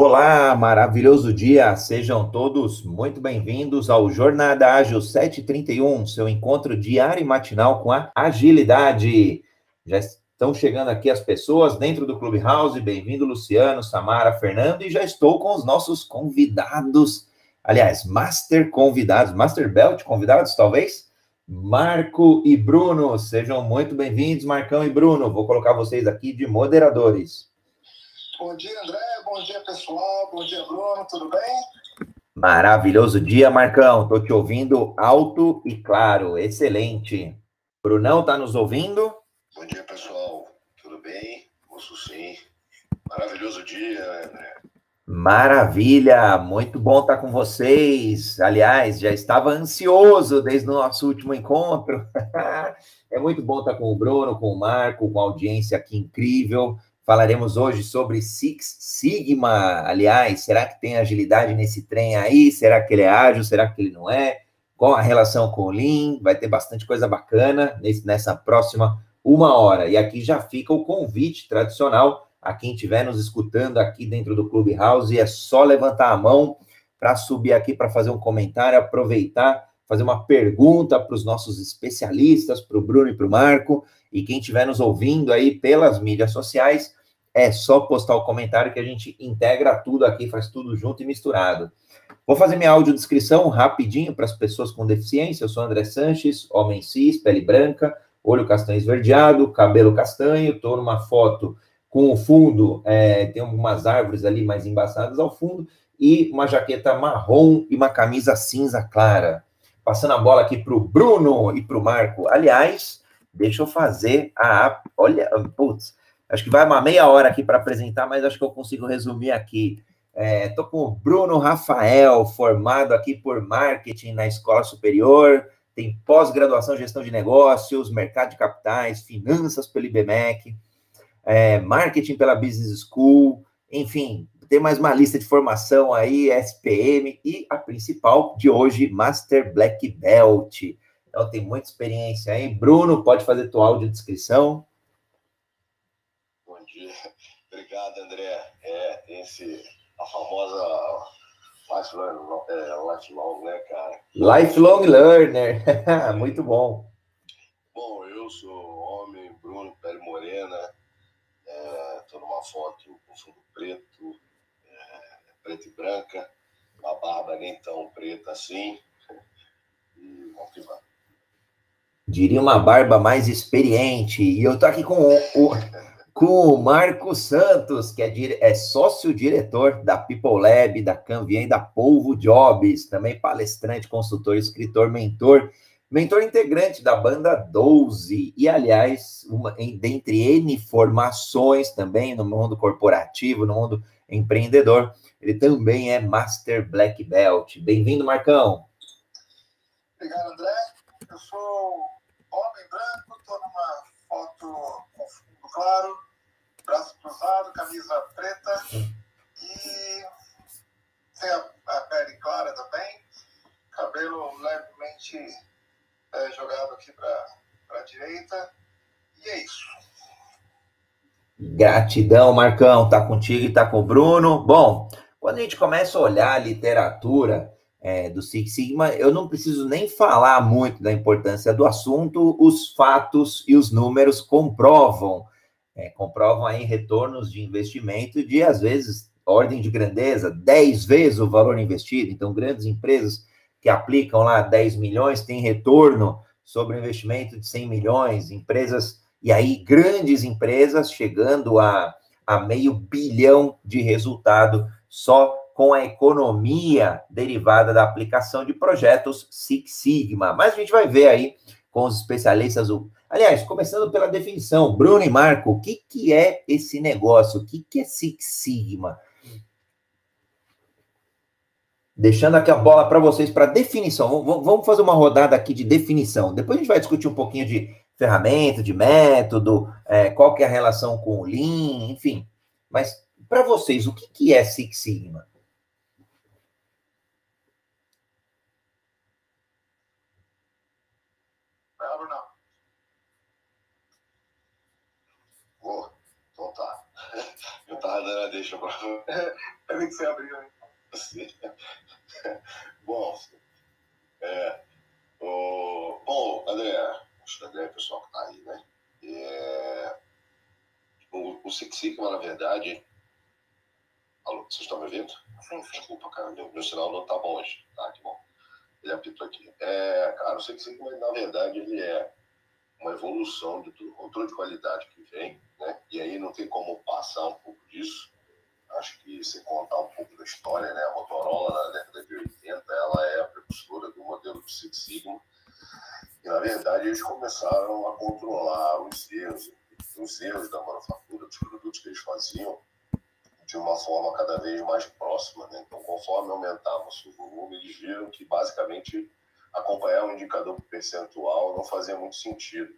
Olá, maravilhoso dia. Sejam todos muito bem-vindos ao Jornada Ágil 731, seu encontro diário e matinal com a agilidade. Já estão chegando aqui as pessoas dentro do Clubhouse. Bem-vindo, Luciano, Samara, Fernando, e já estou com os nossos convidados. Aliás, master convidados, master belt convidados, talvez. Marco e Bruno, sejam muito bem-vindos, Marcão e Bruno. Vou colocar vocês aqui de moderadores. Bom dia, André. Bom dia, pessoal. Bom dia, Bruno. Tudo bem? Maravilhoso dia, Marcão. Estou te ouvindo alto e claro. Excelente. Brunão, tá nos ouvindo? Bom dia, pessoal. Tudo bem? Ouço sim. Maravilhoso dia, André. Maravilha, muito bom estar com vocês. Aliás, já estava ansioso desde o nosso último encontro. é muito bom estar com o Bruno, com o Marco, com a audiência aqui incrível. Falaremos hoje sobre Six Sigma. Aliás, será que tem agilidade nesse trem aí? Será que ele é ágil? Será que ele não é? Qual a relação com o Lean? Vai ter bastante coisa bacana nesse, nessa próxima uma hora. E aqui já fica o convite tradicional a quem estiver nos escutando aqui dentro do Clubhouse. É só levantar a mão para subir aqui para fazer um comentário, aproveitar, fazer uma pergunta para os nossos especialistas, para o Bruno e para o Marco. E quem estiver nos ouvindo aí pelas mídias sociais, é só postar o comentário que a gente integra tudo aqui, faz tudo junto e misturado. Vou fazer minha audiodescrição rapidinho para as pessoas com deficiência. Eu sou André Sanches, homem cis, pele branca, olho castanho esverdeado, cabelo castanho. Estou numa foto com o fundo, é, tem algumas árvores ali mais embaçadas ao fundo, e uma jaqueta marrom e uma camisa cinza clara. Passando a bola aqui para o Bruno e para o Marco. Aliás, deixa eu fazer a. Olha, putz, Acho que vai uma meia hora aqui para apresentar, mas acho que eu consigo resumir aqui. Estou é, com o Bruno Rafael, formado aqui por marketing na escola superior, tem pós-graduação em gestão de negócios, mercado de capitais, finanças pelo IBMEC, é, marketing pela Business School, enfim, tem mais uma lista de formação aí, SPM, e a principal de hoje, Master Black Belt. Então tem muita experiência aí. Bruno, pode fazer tua audiodescrição. Obrigado, André. É, esse, a famosa lifelong, é, lifelong, né, cara? Lifelong learner. Muito bom. Bom, eu sou homem, Bruno, pele morena. Estou é, numa foto com fundo preto, é, preto e branca. Uma barba nem tão preta assim. E vamos que vamos. Diria uma barba mais experiente. E eu tô aqui com o, o com o Marco Santos, que é, é sócio-diretor da People Lab, da Canvien, da Polvo Jobs, também palestrante, consultor, escritor, mentor, mentor integrante da banda 12, e aliás, uma, em, dentre N formações também no mundo corporativo, no mundo empreendedor, ele também é Master Black Belt. Bem-vindo, Marcão. Obrigado, André. Eu sou homem branco, estou numa foto com fundo claro, braço cruzado, camisa preta e tem a, a pele clara também, cabelo levemente é, jogado aqui para a direita. E é isso. Gratidão, Marcão. Tá contigo e tá com o Bruno. Bom, quando a gente começa a olhar a literatura é, do Six Sigma, eu não preciso nem falar muito da importância do assunto, os fatos e os números comprovam é, comprovam aí retornos de investimento de, às vezes, ordem de grandeza, 10 vezes o valor investido. Então, grandes empresas que aplicam lá 10 milhões têm retorno sobre o investimento de 100 milhões, empresas, e aí grandes empresas chegando a, a meio bilhão de resultado só com a economia derivada da aplicação de projetos Six Sigma. Mas a gente vai ver aí com os especialistas Aliás, começando pela definição, Bruno e Marco, o que, que é esse negócio? O que, que é Six Sigma? Deixando aqui a bola para vocês para definição. Vamos fazer uma rodada aqui de definição. Depois a gente vai discutir um pouquinho de ferramenta, de método, é, qual que é a relação com o Lean, enfim. Mas para vocês, o que, que é Six Sigma? Eu tava dando a deixa pra. É que você abriu, hein? Bom, é, o, bom, André, acho que André é o pessoal que tá aí, né? É, o, o Six Sigma, na verdade. Alô, vocês estão me ouvindo? Sim, sim. Desculpa, cara, meu, meu sinal não tá bom hoje. Tá, que bom. Ele apitou aqui. É, cara, o Six Sigma, na verdade, ele é uma evolução do controle de qualidade que vem, né? E aí não tem como passar um pouco disso. Acho que se contar um pouco da história, né? A Motorola, na década de 80, ela é a precursora do modelo do Six Sigma. E, na verdade, eles começaram a controlar os erros, os erros da manufatura dos produtos que eles faziam de uma forma cada vez mais próxima. Né? Então, conforme aumentava o seu volume, eles viram que, basicamente, acompanhar um indicador percentual não fazia muito sentido.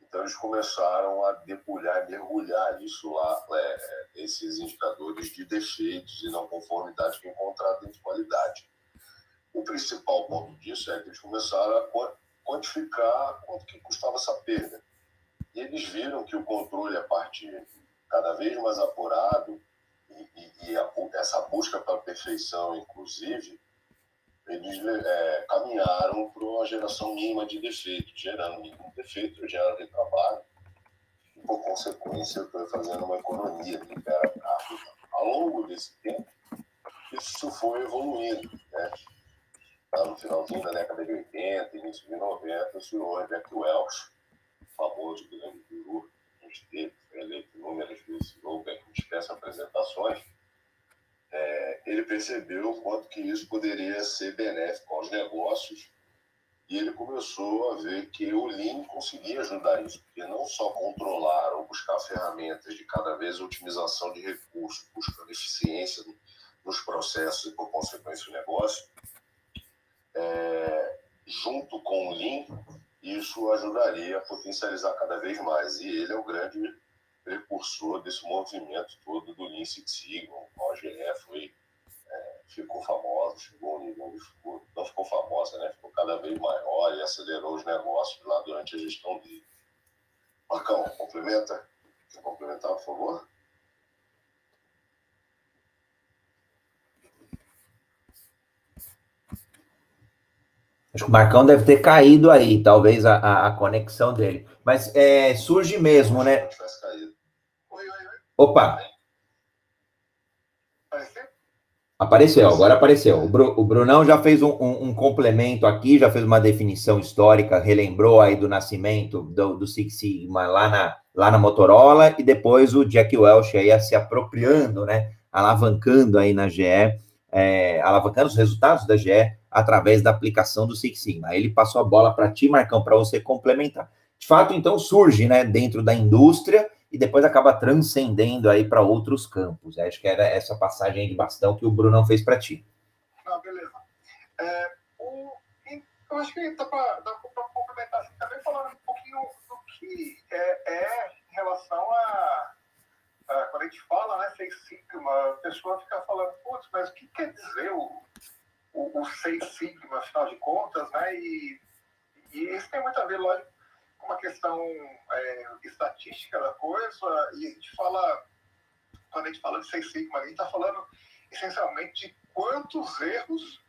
Então eles começaram a debulhar, mergulhar isso lá, é, esses indicadores de defeitos e não conformidade que encontraram dentro de qualidade. O principal ponto disso é que eles começaram a quantificar quanto que custava essa perda. E eles viram que o controle, a partir cada vez mais apurado, e, e, e a, essa busca para a perfeição, inclusive, eles é, caminharam para uma geração mínima de defeitos, gerando mínimo de defeito, gerando retrabalho, e por consequência foi fazendo uma economia de libera Ao longo desse tempo, isso foi evoluindo. Né? Tá no finalzinho da década de 80, início de 90, o senhor Jack Welch, famoso grande guru, a gente teve, foi eleito inúmeras vezes, ou bem, dispensa apresentações, é, ele percebeu o quanto que isso poderia ser benéfico aos negócios e ele começou a ver que o Lean conseguia ajudar isso, porque não só controlar ou buscar ferramentas de cada vez otimização de recursos, buscando eficiência nos processos e, por consequência, o negócio, é, junto com o Lean, isso ajudaria a potencializar cada vez mais. E ele é o grande precursor desse movimento todo do Lean Six Sigma. O OGE foi, é, ficou famoso, chegou um nível, ficou, não ficou famosa, né? ficou cada vez maior e acelerou os negócios lá durante a gestão dele. Marcão, complementa? Quer complementar, por favor? Acho que o Marcão deve ter caído aí, talvez a, a, a conexão dele. Mas é, surge mesmo, né? Opa! Apareceu, agora apareceu. O, Bru, o Brunão já fez um, um, um, complemento aqui, já fez uma definição histórica, relembrou aí do nascimento do, do Six Sigma lá na, lá na Motorola, e depois o Jack Welch aí se apropriando, né? Alavancando aí na GE, é, alavancando os resultados da GE através da aplicação do Six Sigma. Aí ele passou a bola para ti, Marcão, para você complementar. De fato, então, surge, né, dentro da indústria e depois acaba transcendendo aí para outros campos. Acho que era essa passagem de bastão que o Brunão fez para ti. Ah, beleza. É, o, eu acho que dá para complementar assim, também falando um pouquinho do que é, é em relação a, a, quando a gente fala, né, Seis Sigma, a pessoa fica falando, putz, mas o que quer dizer o, o, o Seis Sigma, afinal de contas, né, e, e isso tem muito a ver, lógico, uma questão é, estatística da coisa, e a gente fala, quando a gente fala de Seis Sigma, a gente está falando essencialmente de quantos erros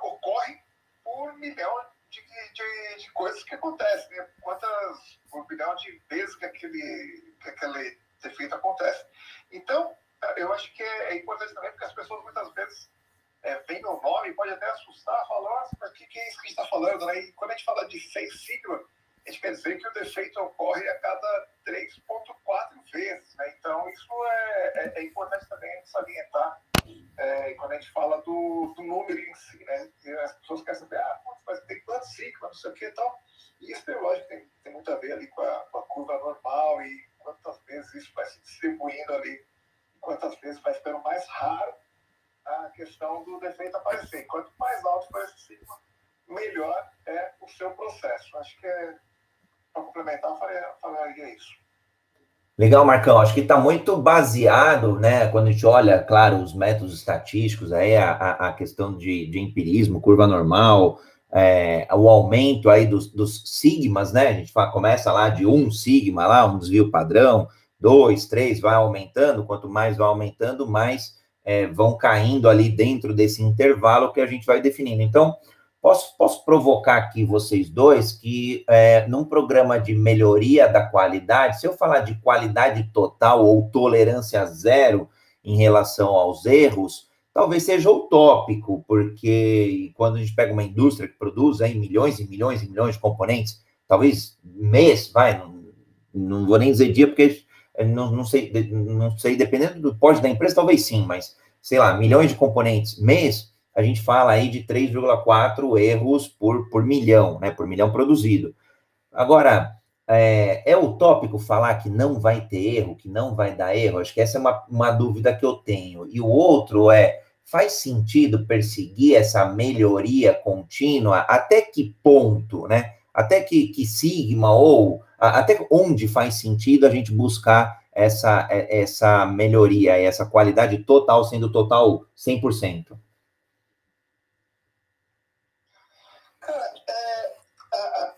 ocorrem por milhão de, de, de coisas que acontecem, né? quantas, por milhão de vezes que aquele, que aquele defeito acontece. Então, eu acho que é, é importante também, porque as pessoas muitas vezes é, vem o nome, pode até assustar, falar, mas o que, que é isso que a gente está falando? Né? E quando a gente fala de Seis Sigma, gente quer dizer que o defeito ocorre a cada 3,4 vezes. Né? Então, isso é, é, é, importante também salientar é, quando a gente fala do, do número em si. Né? As pessoas querem saber, ah, mas tem quantos ciclos, não sei o que e tal. E isso, tem, lógico, tem, tem muito a ver ali com a, com a curva normal e quantas vezes isso vai se distribuindo ali, quantas vezes vai ficando mais raro a questão do defeito aparecer. Quanto mais alto for esse ciclo, melhor é o seu processo. Acho que é para complementar, eu faria, falaria isso. Legal, Marcão. Acho que está muito baseado, né? Quando a gente olha, claro, os métodos estatísticos, aí a, a questão de, de empirismo, curva normal, é, o aumento aí dos, dos sigmas, né? A gente fala, começa lá de um sigma, lá, um desvio padrão, 2, 3, vai aumentando, quanto mais vai aumentando, mais é, vão caindo ali dentro desse intervalo que a gente vai definindo. Então, posso, posso provocar aqui vocês dois que é, num programa de melhoria da qualidade, se eu falar de qualidade total ou tolerância zero em relação aos erros, talvez seja utópico, porque quando a gente pega uma indústria que produz aí milhões e milhões e milhões de componentes, talvez mês, vai, não, não vou nem dizer dia, porque não, não, sei, não sei, dependendo do porte da empresa, talvez sim, mas sei lá, milhões de componentes mês, a gente fala aí de 3,4 erros por, por milhão, né? Por milhão produzido. Agora, é, é utópico falar que não vai ter erro, que não vai dar erro? Acho que essa é uma, uma dúvida que eu tenho. E o outro é: faz sentido perseguir essa melhoria contínua? Até que ponto, né? Até que, que sigma ou até onde faz sentido a gente buscar essa, é, essa melhoria, essa qualidade total, sendo total 100%? Cara, é, é,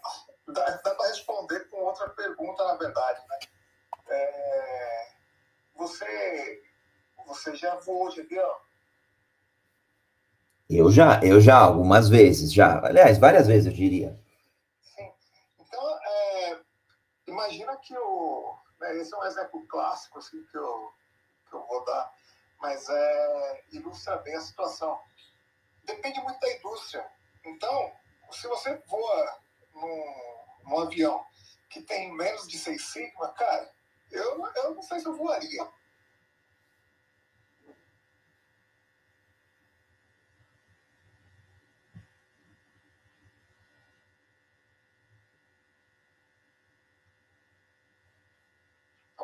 dá, dá para responder com outra pergunta, na verdade, né? É, você, você já voou de avião? Eu já, eu já, algumas vezes, já. Aliás, várias vezes, eu diria. Sim. Então, é, imagina que o né? Esse é um exemplo clássico assim, que, eu, que eu vou dar, mas é, ilustra bem a situação. Depende muito da indústria. Então, se você voa num, num avião que tem menos de 6 sigma, cara, eu, eu não sei se eu voaria.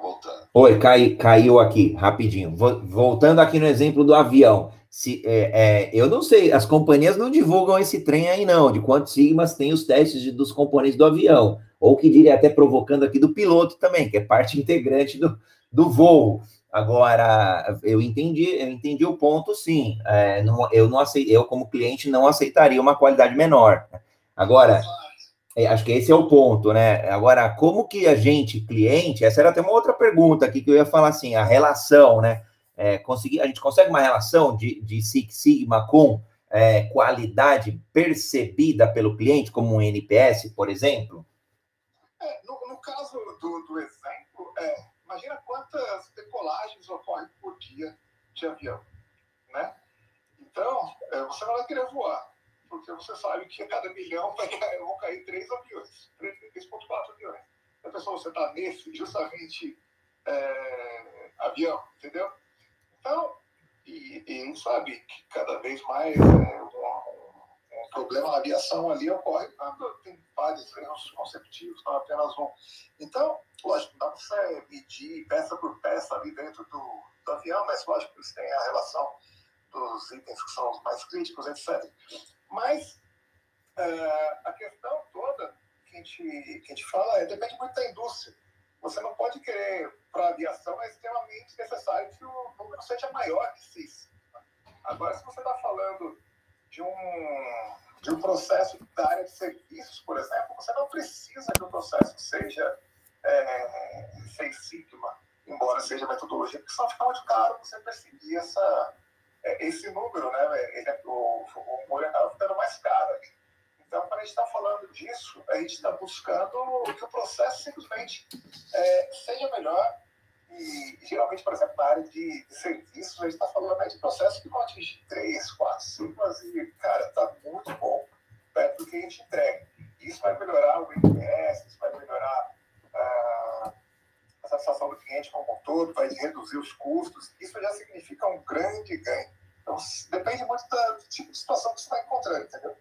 voltando. Oi, cai, caiu aqui, rapidinho. Voltando aqui no exemplo do avião. Se, é, é, eu não sei, as companhias não divulgam esse trem aí, não, de quantos sigmas tem os testes de, dos componentes do avião. Ou que diria até provocando aqui do piloto também, que é parte integrante do, do voo. Agora, eu entendi, eu entendi o ponto, sim. É, não, eu não aceitei, eu, como cliente, não aceitaria uma qualidade menor. Agora, é, acho que esse é o ponto, né? Agora, como que a gente, cliente, essa era até uma outra pergunta aqui que eu ia falar assim, a relação, né? É, conseguir, a gente consegue uma relação de, de Six Sigma com é, qualidade percebida pelo cliente, como um NPS, por exemplo? É, no, no, caso do, do exemplo, é, imagina quantas decolagens ocorrem por dia de avião, né? Então, é, você não vai querer voar porque você sabe que a cada milhão vai vão cair três aviões, 3,4 aviões. A pessoa, você está nesse, justamente, é, avião, entendeu? Então, e, e gente sabe que cada vez mais é, um, um, problema na aviação ali ocorre quando tem vários erros consecutivos, não apenas um. Então, lógico, dá para medir peça por peça ali dentro do, do avião, mas lógico que eles têm a relação dos itens que são os mais críticos, etc. Mas uh, a questão toda que a, gente, que a gente fala é depende muito da indústria. Você não pode querer, para a aviação, é extremamente necessário que o número seja maior que 6. Agora, se você está falando de um, de um processo da área de serviços, por exemplo, você não precisa que o processo seja é, 6 sigma, embora seja metodologia, porque senão fica muito caro você perseguir essa, é, esse número, né, ele, é, o, o molho acaba ficando mais caro. Então, quando a gente está falando disso, a gente está buscando que o processo simplesmente é, seja melhor. E, geralmente, por exemplo, na área de, de serviços, a gente está falando né, de processos que vão atingir 3, 4 sigmas e, cara, está muito bom perto do que a gente entrega. Isso vai melhorar o NPS, isso vai melhorar ah, a satisfação do cliente como um todo, vai reduzir os custos. Isso já significa um grande ganho. Então, depende muito do tipo de situação que você está encontrando, entendeu?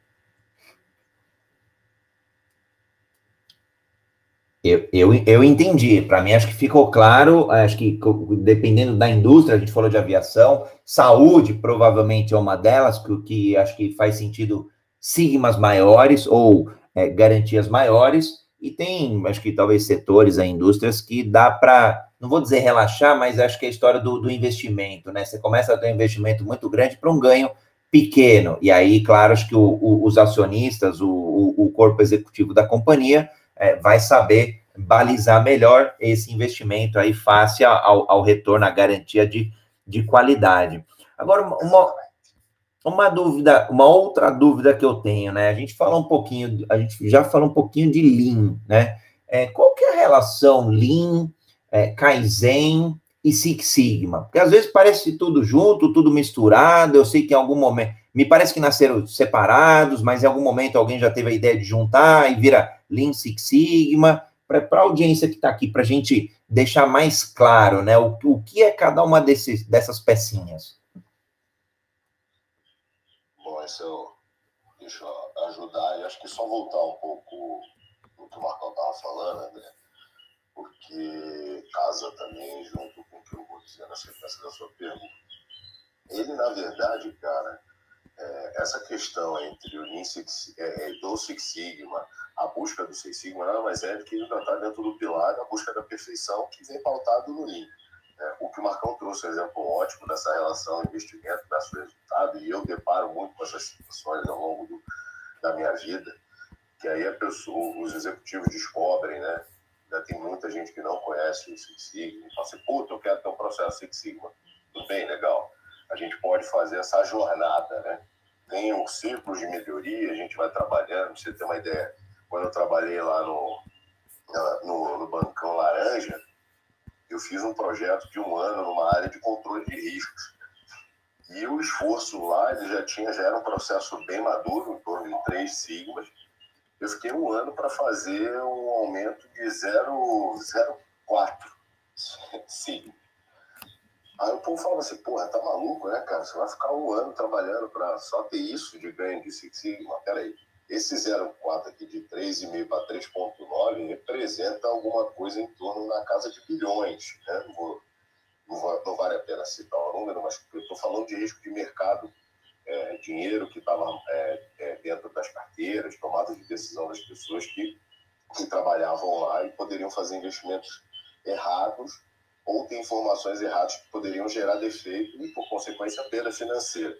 Eu, eu, eu entendi. Para mim, acho que ficou claro. Acho que dependendo da indústria, a gente falou de aviação, saúde provavelmente é uma delas, que, que acho que faz sentido sigmas maiores ou é, garantias maiores. E tem, acho que talvez setores, a indústrias que dá para, não vou dizer relaxar, mas acho que é a história do, do investimento, né? Você começa a ter um investimento muito grande para um ganho pequeno. E aí, claro, acho que o, o, os acionistas, o, o, corpo executivo da companhia é, vai saber balizar melhor esse investimento aí face ao, ao retorno, à garantia de, de qualidade. Agora, uma, uma dúvida, uma outra dúvida que eu tenho, né? A gente fala um pouquinho, a gente já falou um pouquinho de Lean, né? É, qual que é a relação Lean, é, Kaizen e Six Sigma? Porque às vezes parece tudo junto, tudo misturado. Eu sei que em algum momento, me parece que nasceram separados, mas em algum momento alguém já teve a ideia de juntar e vira Lean Six Sigma. Para a audiência que está aqui, para a gente deixar mais claro, né? O, o que é cada uma desses, dessas pecinhas? Bom, esse eu, deixa eu ajudar e acho que só voltar um pouco no que o Marcão estava falando, André porque casa também junto com o que eu vou dizer na sequência da sua pergunta. Ele, na verdade, cara, é, essa questão entre o Lean Six, é, é, do Six Sigma, a busca do Six Sigma, nada mais é do que está dentro do pilar da busca da perfeição que vem pautado no Lean. É, o que o Marcão trouxe, um exemplo ótimo dessa relação investimento versus resultado, e eu deparo muito com essas situações ao longo do, da minha vida, que aí a pessoa, os executivos descobrem, né, Ainda tem muita gente que não conhece o Six Sigma e fala assim, puta, eu quero ter um processo Six Sigma. Tudo bem, legal. A gente pode fazer essa jornada, né? Tem um círculo de melhoria, a gente vai trabalhando. Você ter uma ideia, quando eu trabalhei lá no, no, no Bancão Laranja, eu fiz um projeto de um ano numa área de controle de riscos. E o esforço lá, ele já tinha, já era um processo bem maduro, em torno de três sigmas, eu fiquei um ano para fazer um aumento de 0,04. Sim. Aí o povo falava assim, porra, tá maluco, né, cara? Você vai ficar um ano trabalhando para só ter isso de ganho de Six Sigma? Peraí, esse 0,4 aqui de 3,5 para 3,9 representa alguma coisa em torno na casa de bilhões, né? Não, vou, não, não vale a pena citar o número, mas eu estou falando de risco de mercado é, dinheiro que estava é, é, dentro das carteiras, tomada de decisão das pessoas que, que trabalhavam lá e poderiam fazer investimentos errados ou ter informações erradas que poderiam gerar defeito e, por consequência, perda financeira.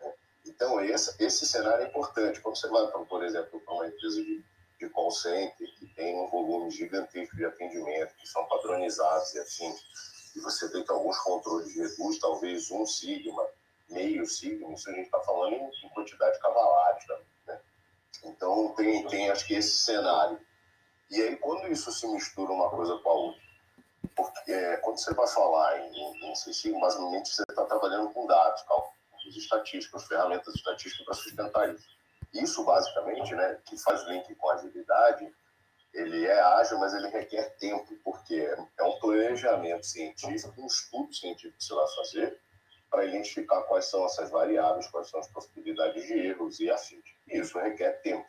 Né? Então, esse, esse cenário é importante. Quando você vai, por exemplo, para uma empresa de, de call center que tem um volume gigantesco de atendimento, que são padronizados e assim, e você tem que alguns controles reduz, talvez um sigma, meio signo, isso a gente está falando em, em, quantidade de cavalares. Né? Então, tem, tem acho que esse cenário. E aí, quando isso se mistura uma coisa com a outra, porque é, quando você vai falar em, em, em signo, basicamente você está trabalhando com dados, cálculos estatísticos, ferramentas estatísticas para sustentar isso. Isso, basicamente, né, que faz link com agilidade, ele é ágil, mas ele requer tempo, porque é um planejamento científico, um estudo científico que você vai fazer, para identificar quais são essas variáveis, quais são as possibilidades de erros e afins. Isso requer tempo,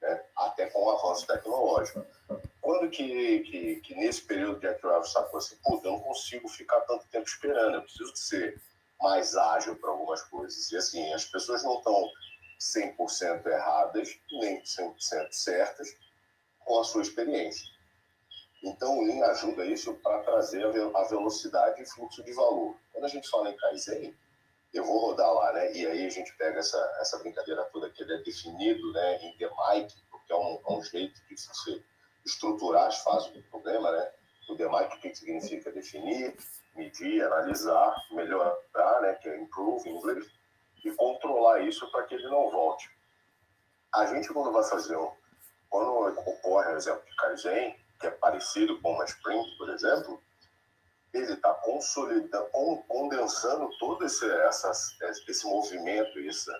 né? até com o avanço tecnológico. Quando que, que, que nesse período de Active sacou assim, puta, eu não consigo ficar tanto tempo esperando, eu preciso ser mais ágil para algumas coisas. E assim, as pessoas não estão 100% erradas, nem 100% certas com a sua experiência. Então, o Lean ajuda isso para trazer a velocidade e fluxo de valor. Quando a gente fala em Kaizen, eu vou rodar lá, né? E aí a gente pega essa, essa brincadeira toda que ele é definido né, em DMIC, porque é um, é um jeito de você estruturar as fases do problema, né? O o que significa? Definir, medir, analisar, melhorar, né? Que é improve em inglês, e controlar isso para que ele não volte. A gente, quando vai fazer um... Quando ocorre, por exemplo, de Kaizen, que é parecido com uma sprint, por exemplo, ele está consolidando, condensando todo esse, essa, esse movimento, essa,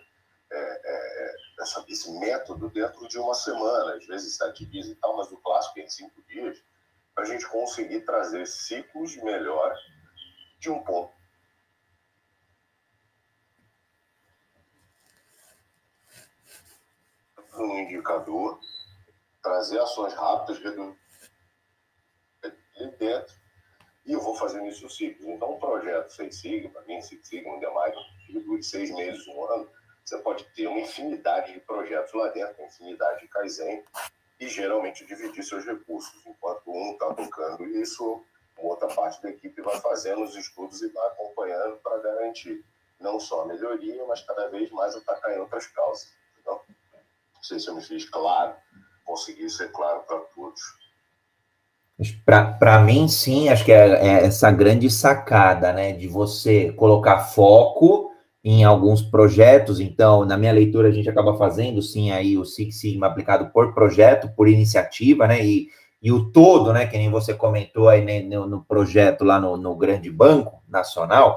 é, é, essa, esse método dentro de uma semana, às vezes sete dias e tal, mas o clássico é em cinco dias, para a gente conseguir trazer ciclos melhor de um ponto. Um indicador, trazer ações rápidas, reduzir dentro e eu vou fazendo isso ciclos. Então, um projeto Seis Sigma, Lean Six Sigma, ainda mais, que dure seis meses, um ano, você pode ter uma infinidade de projetos lá dentro, uma infinidade de Kaizen, e geralmente dividir seus recursos. Enquanto um está tocando isso, outra parte da equipe vai fazendo os estudos e vai acompanhando para garantir não só a melhoria, mas cada vez mais atacar em outras causas. Então, não sei se eu me fiz claro, consegui ser claro para todos. Para mim, sim, acho que é, é, essa grande sacada, né, de você colocar foco em alguns projetos. Então, na minha leitura, a gente acaba fazendo, sim, aí o Six Sigma aplicado por projeto, por iniciativa, né, e, e o todo, né, que nem você comentou aí né, no, no projeto lá no, no Grande Banco Nacional,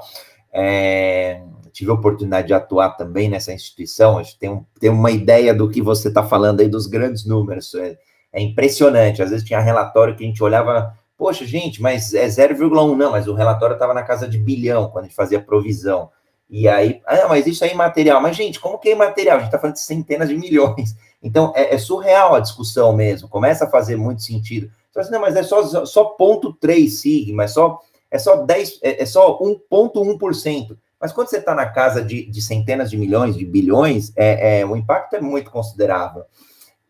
é, tive a oportunidade de atuar também nessa instituição, a gente tem, um, tem uma ideia do que você está falando aí dos grandes números, é, é impressionante. Às vezes tinha relatório que a gente olhava, poxa, gente, mas é 0,1, não, mas o relatório estava na casa de bilhão quando a gente fazia provisão. E aí, ah, mas isso é imaterial. Mas, gente, como que é imaterial? A gente está falando de centenas de milhões. Então, é, é, surreal a discussão mesmo. Começa a fazer muito sentido. Então, assim, não, mas é só, só ponto 3 sigma, é só, é só 10, é, é só 1,1%. Mas quando você está na casa de, de, centenas de milhões, de bilhões, é, é, o impacto é muito considerável.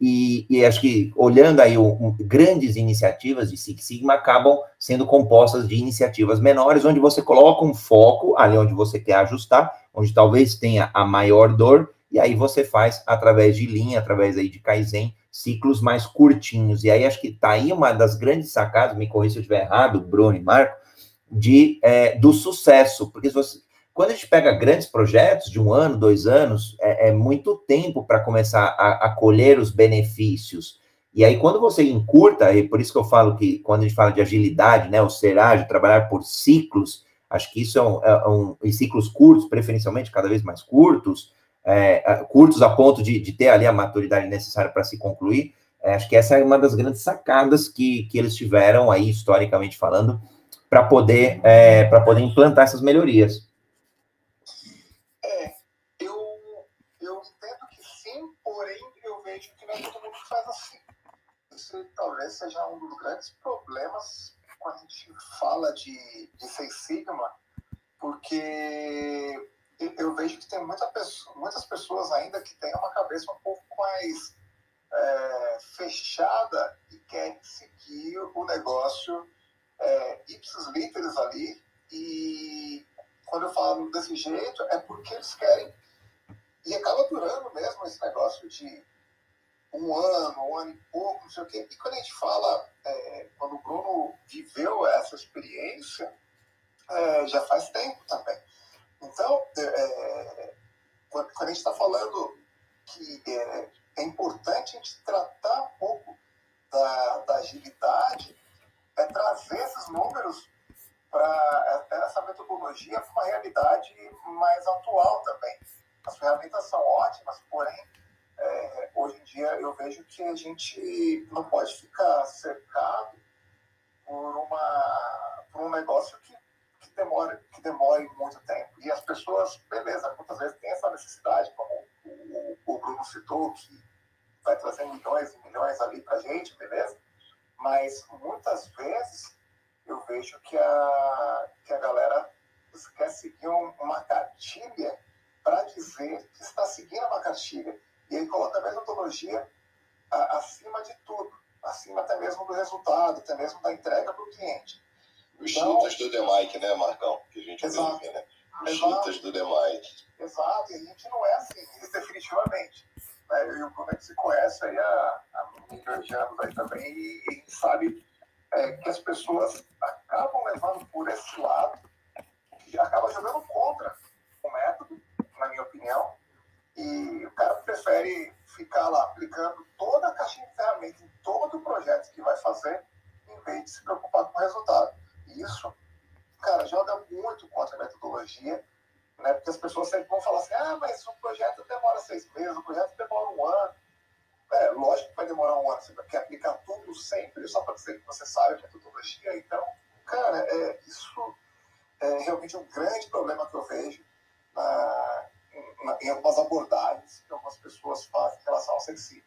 E, e acho que, olhando aí, o, um, grandes iniciativas de Six Sigma acabam sendo compostas de iniciativas menores, onde você coloca um foco ali onde você quer ajustar, onde talvez tenha a maior dor, e aí você faz através de linha, através aí de Kaizen, ciclos mais curtinhos. E aí acho que está aí uma das grandes sacadas, me corrija se eu estiver errado, Bruno e Marco, de, é, do sucesso, porque se você, quando a gente pega grandes projetos de um ano, dois anos, é, é muito tempo para começar a, a, colher os benefícios. E aí, quando você encurta, e por isso que eu falo que quando a gente fala de agilidade, né, o ser ágil, trabalhar por ciclos, acho que isso é um, é um em ciclos curtos, preferencialmente cada vez mais curtos, é, curtos a ponto de, de, ter ali a maturidade necessária para se concluir. É, acho que essa é uma das grandes sacadas que, que eles tiveram aí, historicamente falando, para poder, é, para poder implantar essas melhorias. Talvez seja um dos grandes problemas quando a gente fala de, de Seis Sigma, porque eu vejo que tem muita pessoa, muitas pessoas ainda que têm uma cabeça um pouco mais é, fechada e querem seguir o negócio é, ipsis literis ali. E quando eu falo desse jeito, é porque eles querem. E acaba durando mesmo esse negócio de um ano, um ano e pouco, não sei o quê. E quando a gente fala, é, quando o Bruno viveu essa experiência, é, já faz tempo também. Então, é, é quando, a gente está falando que é, é, importante a gente tratar um pouco da, da agilidade, é trazer esses números para essa metodologia para uma realidade mais atual também. As ferramentas são ótimas, porém é, hoje em dia eu vejo que a gente não pode ficar cercado por, uma, por um negócio que, que, demore, que demore muito tempo. E as pessoas, beleza, muitas vezes tem essa necessidade, como o, o Bruno citou, que vai trazer milhões e milhões ali para gente, beleza? Mas muitas vezes eu vejo que a, que a galera quer seguir um, uma cartilha para dizer que está seguindo uma cartilha. E ele coloca a metodologia a, acima de tudo, acima até mesmo do resultado, até mesmo da entrega para o cliente. Os então, chitas do Demike, né, Marcão? Que a gente exato, vê, né? Os chitas do Demike. Exato, e a gente não é assim, isso definitivamente. Né? Eu e o Bruno, a gente se conhece aí há, há milhões de anos aí também, e, a gente sabe é, que as pessoas acabam levando por esse lado, que acaba jogando contra o método, na minha opinião, e prefere ficar lá aplicando toda a caixinha de ferramentas em todo o projeto que vai fazer, em vez de se preocupar com o resultado. E isso, cara, joga muito contra a metodologia, né? Porque as pessoas sempre vão falar assim, ah, mas o projeto demora seis meses, o projeto demora um ano. É, lógico que vai demorar um ano, você quer aplicar tudo sempre só para dizer que você sabe a metodologia. Então, cara, é, isso é realmente um grande problema que eu vejo na, em algumas abordagens que algumas pessoas fazem em relação ao sensível.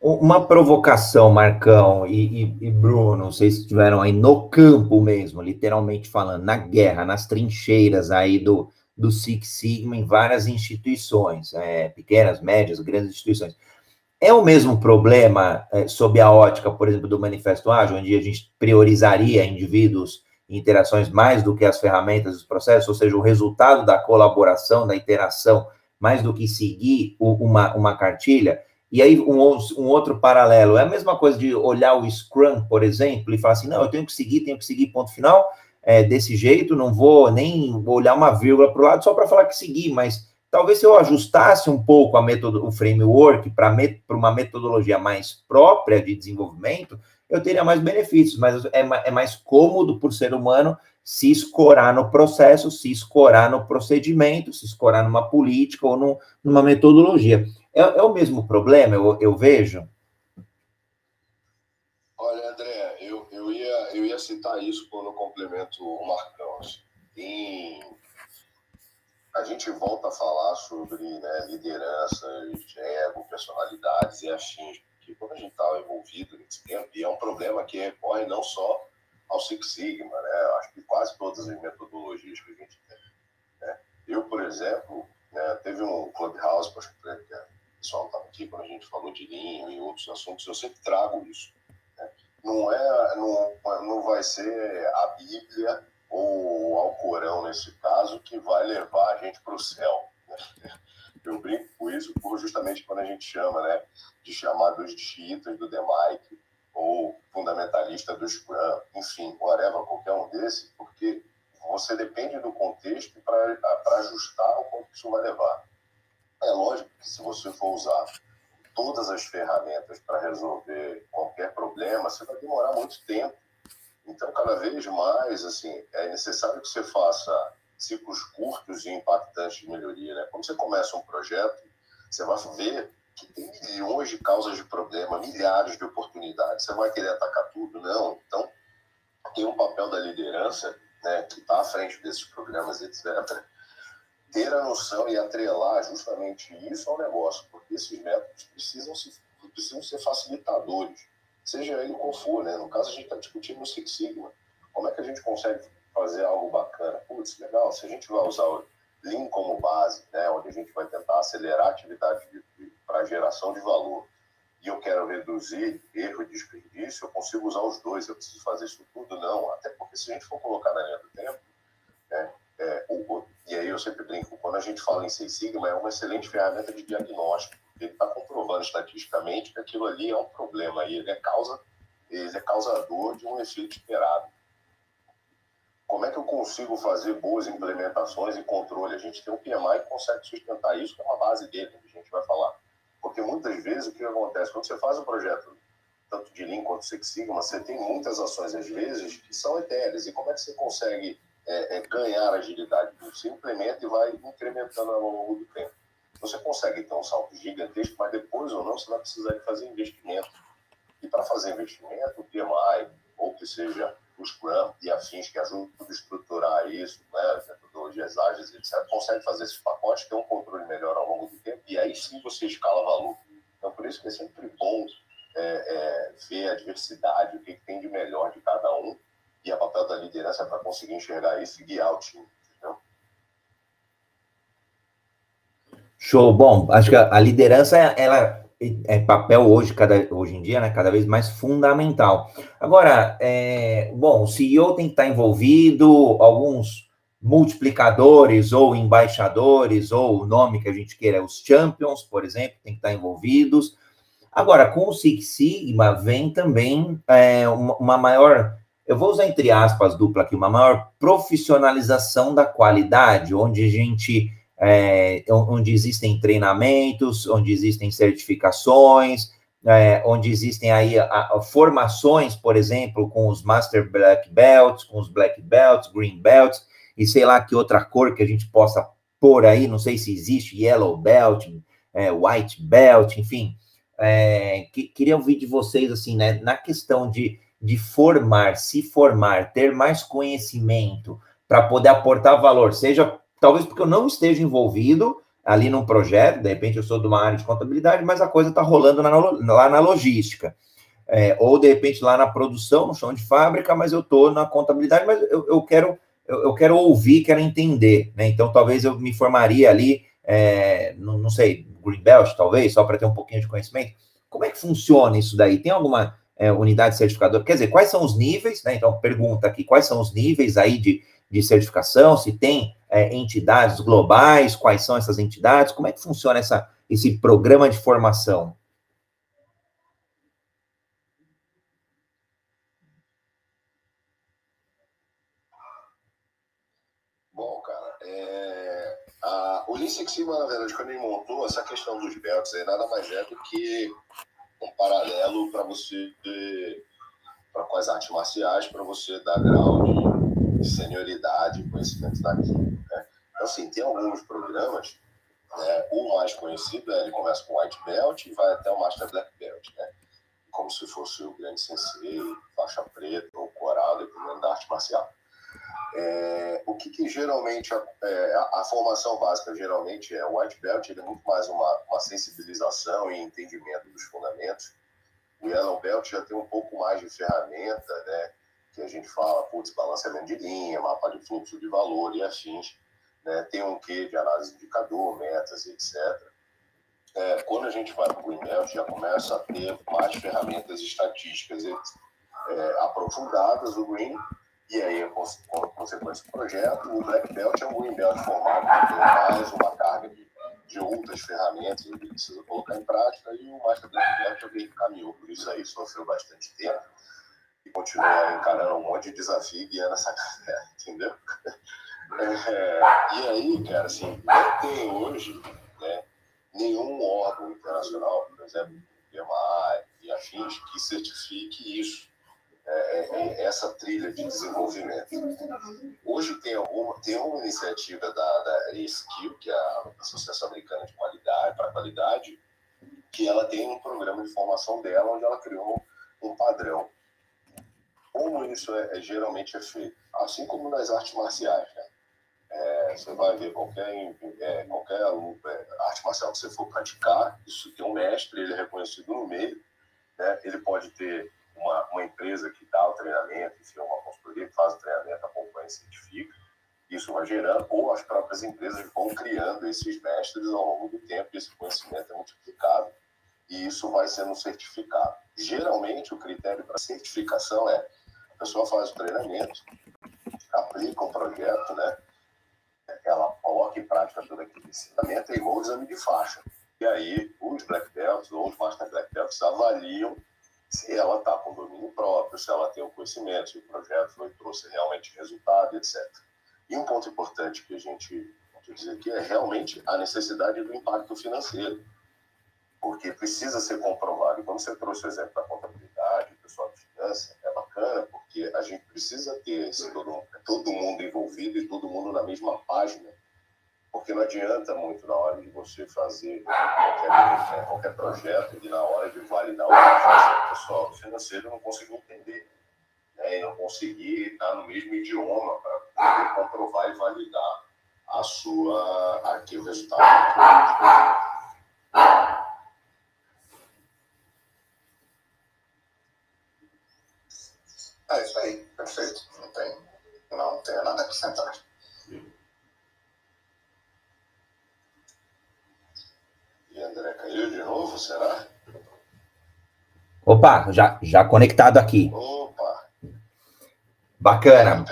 Uma provocação, Marcão e, e, e, Bruno, vocês estiveram aí no campo mesmo, literalmente falando, na guerra, nas trincheiras aí do, do Six Sigma em várias instituições, é, pequenas, médias, grandes instituições. É o mesmo problema é, sob a ótica, por exemplo, do Manifesto Ágil, onde a gente priorizaria indivíduos interações mais do que as ferramentas os processos, ou seja, o resultado da colaboração, da interação, mais do que seguir uma, uma cartilha. E aí, um, um, outro paralelo, é a mesma coisa de olhar o Scrum, por exemplo, e falar assim, não, eu tenho que seguir, tenho que seguir, ponto final, é, desse jeito, não vou nem olhar uma vírgula para o lado só para falar que segui, mas talvez se eu ajustasse um pouco a metodo, o framework para met, uma metodologia mais própria de desenvolvimento, eu teria mais benefícios, mas é, é mais cômodo por ser humano se escorar no processo, se escorar no procedimento, se escorar numa política ou numa metodologia. É, é, o mesmo problema, eu, eu vejo? Olha, André, eu, eu, ia, eu ia citar isso quando complemento o Marcão. Em, a gente volta a falar sobre né, lideranças, ego, personalidades e afins, porque quando a gente está envolvido nesse tempo, e é um problema que recorre não só ao Six Sigma, né? acho que quase todas as metodologias que a gente tem. Né? Eu, por exemplo, né, teve um Clubhouse, acho que o pessoal estava aqui quando a gente falou de linha e outros assuntos, eu sempre trago isso. Né? Não, é, não, não vai ser a Bíblia ou ao Corão, nesse caso, que vai levar a gente para o céu. Eu brinco com isso por justamente quando a gente chama, né, de chamar dos xiitas do Demike ou fundamentalista do Scrum, enfim, whatever, qualquer um desse, porque você depende do contexto para ajustar o quanto isso vai levar. É lógico que se você for usar todas as ferramentas para resolver qualquer problema, você vai demorar muito tempo. Então, cada vez mais, assim, é necessário que você faça ciclos curtos e impactantes de melhoria. Né? Quando você começa um projeto, você vai ver que tem milhões de causas de problema, milhares de oportunidades. Você vai querer atacar tudo? Não. Então, tem um papel da liderança, né, que está à frente desses programas, etc., ter a noção e atrelar justamente isso ao negócio, porque esses métodos precisam, se, precisam ser facilitadores, seja ele qual for. Né? No caso, a gente está discutindo o Six Sigma. Como é que a gente consegue fazer algo bacana? Putz, legal, se a gente vai usar o Lean como base, né, onde a gente vai tentar acelerar a atividade para geração de valor, e eu quero reduzir erro e desperdício, eu consigo usar os dois. Eu preciso fazer isso tudo? Não. Até porque se a gente for colocar na linha do tempo, né, é, o, e aí eu sempre brinco, quando a gente fala em Seis Sigma, é uma excelente ferramenta de diagnóstico. Ele está comprovando estatisticamente que aquilo ali é um problema e ele é causa, ele é causador de um efeito esperado como é que eu consigo fazer boas implementações e controle? A gente tem um PMI que consegue sustentar isso, que é uma base dele, que a gente vai falar. Porque muitas vezes o que acontece? Quando você faz um projeto, tanto de Lean quanto Six Sigma, você tem muitas ações, às vezes, que são etéreas. E como é que você consegue é, é, ganhar agilidade? Você implementa e vai incrementando ao longo do tempo. Você consegue ter um salto gigantesco, mas depois ou não, você vai precisar de fazer investimento. E para fazer investimento, o PMI, ou que seja o Scrum e afins que ajudam a estruturar isso, né, metodologias ágeis, etc., consegue fazer esses pacotes, ter um controle melhor ao longo do tempo, e aí sim você escala valor. Então, por isso que é sempre bom é, é, ver a diversidade, o que, tem de melhor de cada um, e a papel da liderança para conseguir enxergar isso e guiar o time. Entendeu? Show. Bom, acho que a liderança, ela é papel hoje, cada, hoje em dia, né, cada vez mais fundamental. Agora, é, bom, o CEO tem que estar envolvido, alguns multiplicadores ou embaixadores, ou o nome que a gente queira, os champions, por exemplo, tem que estar envolvidos. Agora, com o Six Sigma vem também é, uma, maior, eu vou usar entre aspas dupla aqui, uma maior profissionalização da qualidade, onde a gente é, onde existem treinamentos, onde existem certificações, é, onde existem aí a, a, formações, por exemplo, com os Master Black Belts, com os Black Belts, Green Belts, e sei lá que outra cor que a gente possa pôr aí, não sei se existe, Yellow Belt, é, White Belt, enfim. É, que, queria ouvir de vocês, assim, né, na questão de, de formar, se formar, ter mais conhecimento para poder aportar valor, seja talvez porque eu não esteja envolvido ali num projeto, de repente eu sou de uma área de contabilidade, mas a coisa está rolando na, lá na logística. É, ou de repente lá na produção, no chão de fábrica, mas eu estou na contabilidade, mas eu, eu quero eu, eu, quero ouvir, quero entender, né? Então talvez eu me formaria ali, é, não, não, sei, Green Belt, talvez, só para ter um pouquinho de conhecimento. Como é que funciona isso daí? Tem alguma é, unidade certificadora? Quer dizer, quais são os níveis, né? Então, pergunta aqui, quais são os níveis aí de, de certificação, se tem é, entidades globais, quais são essas entidades, como é que funciona essa, esse programa de formação? Bom, cara, é, a, o Six Sigma, na verdade, quando ele montou essa questão dos belts, aí nada mais é do que um paralelo para você, para quais artes marciais, para você dar grau de de senioridade e conhecimento daquilo. Né? Então, assim, tem alguns programas, né? o mais conhecido é ele começa com White Belt e vai até o Master Black Belt, né? como se fosse o grande sensei, faixa preta ou coral, dependendo da arte marcial. É, o que, que geralmente a, é, a, formação básica geralmente é o white belt ele é muito mais uma, uma sensibilização e entendimento dos fundamentos o yellow belt já tem um pouco mais de ferramenta né que a gente fala putz balanceamento de linha mapa de fluxo de valor e afins né? Tem um quê de análise de indicador metas etc é, quando a gente vai para o belt já começa a ter mais ferramentas estatísticas é, aprofundadas o green e aí, como consequência do projeto, o Black Belt é um Green Belt formado por mais uma carga de, de outras ferramentas que precisa colocar em prática, e o Master Black Belt é alguém que caminhou por isso aí, sofreu bastante tempo e continua encarando um monte de desafio e guiando essa galera, entendeu? É, e aí, cara, assim, não tem hoje né, nenhum órgão internacional, por exemplo, PMI e afins, que certifique isso é, é, é, essa trilha de desenvolvimento. Hoje tem, alguma, tem uma iniciativa da, da Skill, que é a Associação Americana de Qualidade, para Qualidade, que ela tem um programa de formação dela, onde ela criou um padrão. Como isso é, é geralmente é feito? Assim como nas artes marciais, né? É, você vai ver qualquer, é, qualquer é, arte marcial que você for praticar, isso tem um mestre, ele é reconhecido no meio, né? ele pode ter uma, uma empresa que dá o treinamento, enfim, uma consultoria que faz o treinamento, acompanha e certifica, isso vai gerando, ou as próprias empresas vão criando esses mestres ao longo do tempo, e esse conhecimento é multiplicado, e isso vai sendo certificado. Geralmente, o critério para certificação é a pessoa faz o treinamento, aplica um projeto, né? ela coloca em prática todo aquele ensinamento e igual o exame de faixa. E aí, os Black Belts ou os Master Black Belts avaliam se ela está com domínio próprio, se ela tem o conhecimento, se o projeto foi, trouxe realmente resultado, etc. E um ponto importante que a gente pode dizer aqui é realmente a necessidade do impacto financeiro, porque precisa ser comprovado. E quando você trouxe o exemplo da contabilidade, o pessoal de finanças, é bacana, porque a gente precisa ter esse, todo, todo mundo envolvido e todo mundo na mesma página porque não adianta muito na hora de você fazer qualquer, qualquer projeto e na hora de validar o o pessoal financeiro não conseguiu entender. Né, e não conseguir estar no mesmo idioma para poder comprovar e validar a sua, aqui o resultado. É isso aí, perfeito. Não tem, não tem nada a acrescentar. E André caiu de novo, será? Opa, já, já conectado aqui. Opa! Bacana.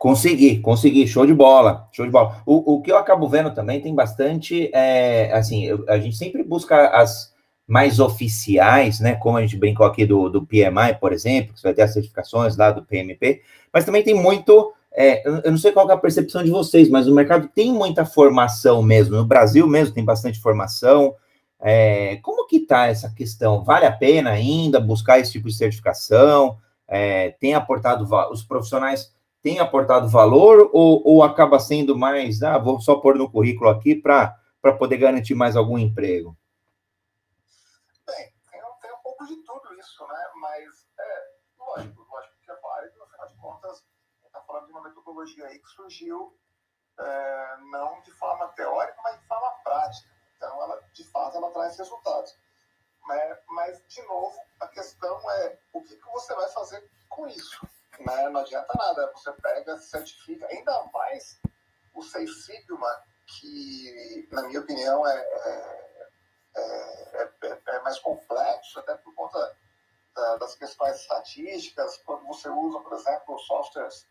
consegui, consegui, show de bola, show de bola. O, o que eu acabo vendo também tem bastante, é, assim, eu, a gente sempre busca as mais oficiais, né, como a gente brincou aqui do, do PMI, por exemplo, que você vai ter as certificações lá do PMP, mas também tem muito é, eu não sei qual é a percepção de vocês, mas o mercado tem muita formação mesmo. No Brasil mesmo tem bastante formação. É, como que está essa questão? Vale a pena ainda buscar esse tipo de certificação? É, tem aportado os profissionais têm aportado valor ou, ou acaba sendo mais, ah, vou só pôr no currículo aqui para poder garantir mais algum emprego? Bem, tem, um pouco de tudo isso, né? Mas é lógico falando de uma metodologia aí que surgiu é, não de forma teórica, mas de forma prática. Então, ela, de fato, ela traz resultados. Né? Mas, de novo, a questão é o que, que você vai fazer com isso. Né? Não adianta nada, você pega, certifica, ainda mais o Seis Sigma, que, na minha opinião, é, é, é, é, é mais complexo, até por conta da, das questões estatísticas, quando você usa, por exemplo, softwares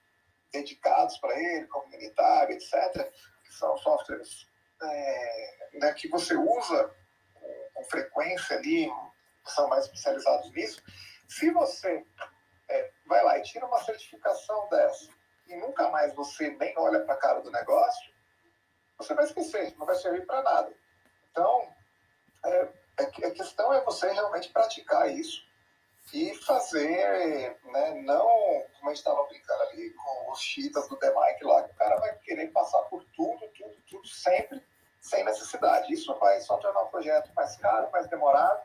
dedicados para ele, como militar, etc., que são softwares é, né, que você usa com, frequência ali, são mais especializados nisso. Se você é, vai lá e tira uma certificação dessa e nunca mais você nem olha para a cara do negócio, você vai esquecer, não vai servir para nada. Então, é, é a questão é você realmente praticar isso e fazer, né, não como a gente estava brincando ali com os cheetahs do The Mike lá, que o cara vai querer passar por tudo, tudo, tudo, sempre, sem necessidade. Isso vai só tornar o projeto mais caro, mais demorado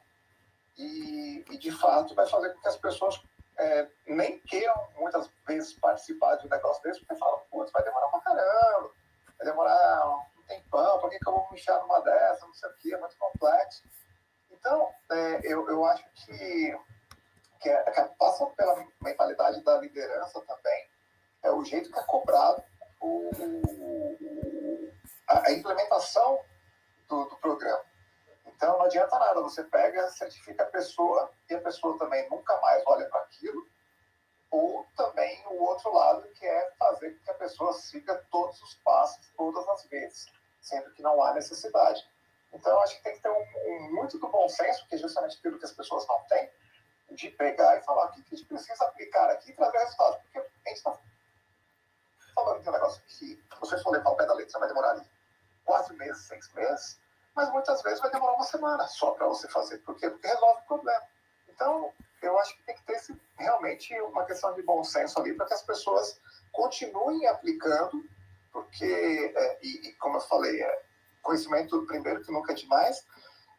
e, e de fato vai fazer com que as pessoas é, nem queiram muitas vezes participar de um negócio desse, porque falam, putz, vai demorar pra caramba, vai demorar um tempão, por que, que eu vou me enfiar numa dessa, não sei o que, é muito complexo. Então, é, eu, eu acho que que, é, que passa pela mentalidade da liderança também, é o jeito que é cobrado o, a, implementação do, do, programa. Então não adianta nada, você pega, certifica a pessoa e a pessoa também nunca mais olha para aquilo, ou também o outro lado, que é fazer com que a pessoa siga todos os passos, todas as vezes, sendo que não há necessidade. Então, acho que tem que ter um, um muito do bom senso, que é justamente aquilo que as pessoas não têm, de pegar e falar o que a gente precisa aplicar aqui e trazer resultados. Porque a gente está falando de um negócio que, se você for levar o pé da letra, vai demorar ali quatro meses, seis meses, mas muitas vezes vai demorar uma semana só para você fazer. Por quê? Porque resolve o problema. Então, eu acho que tem que ter esse, realmente uma questão de bom senso ali para que as pessoas continuem aplicando, porque, é, e, e, como eu falei, é, conhecimento, primeiro, que nunca é demais,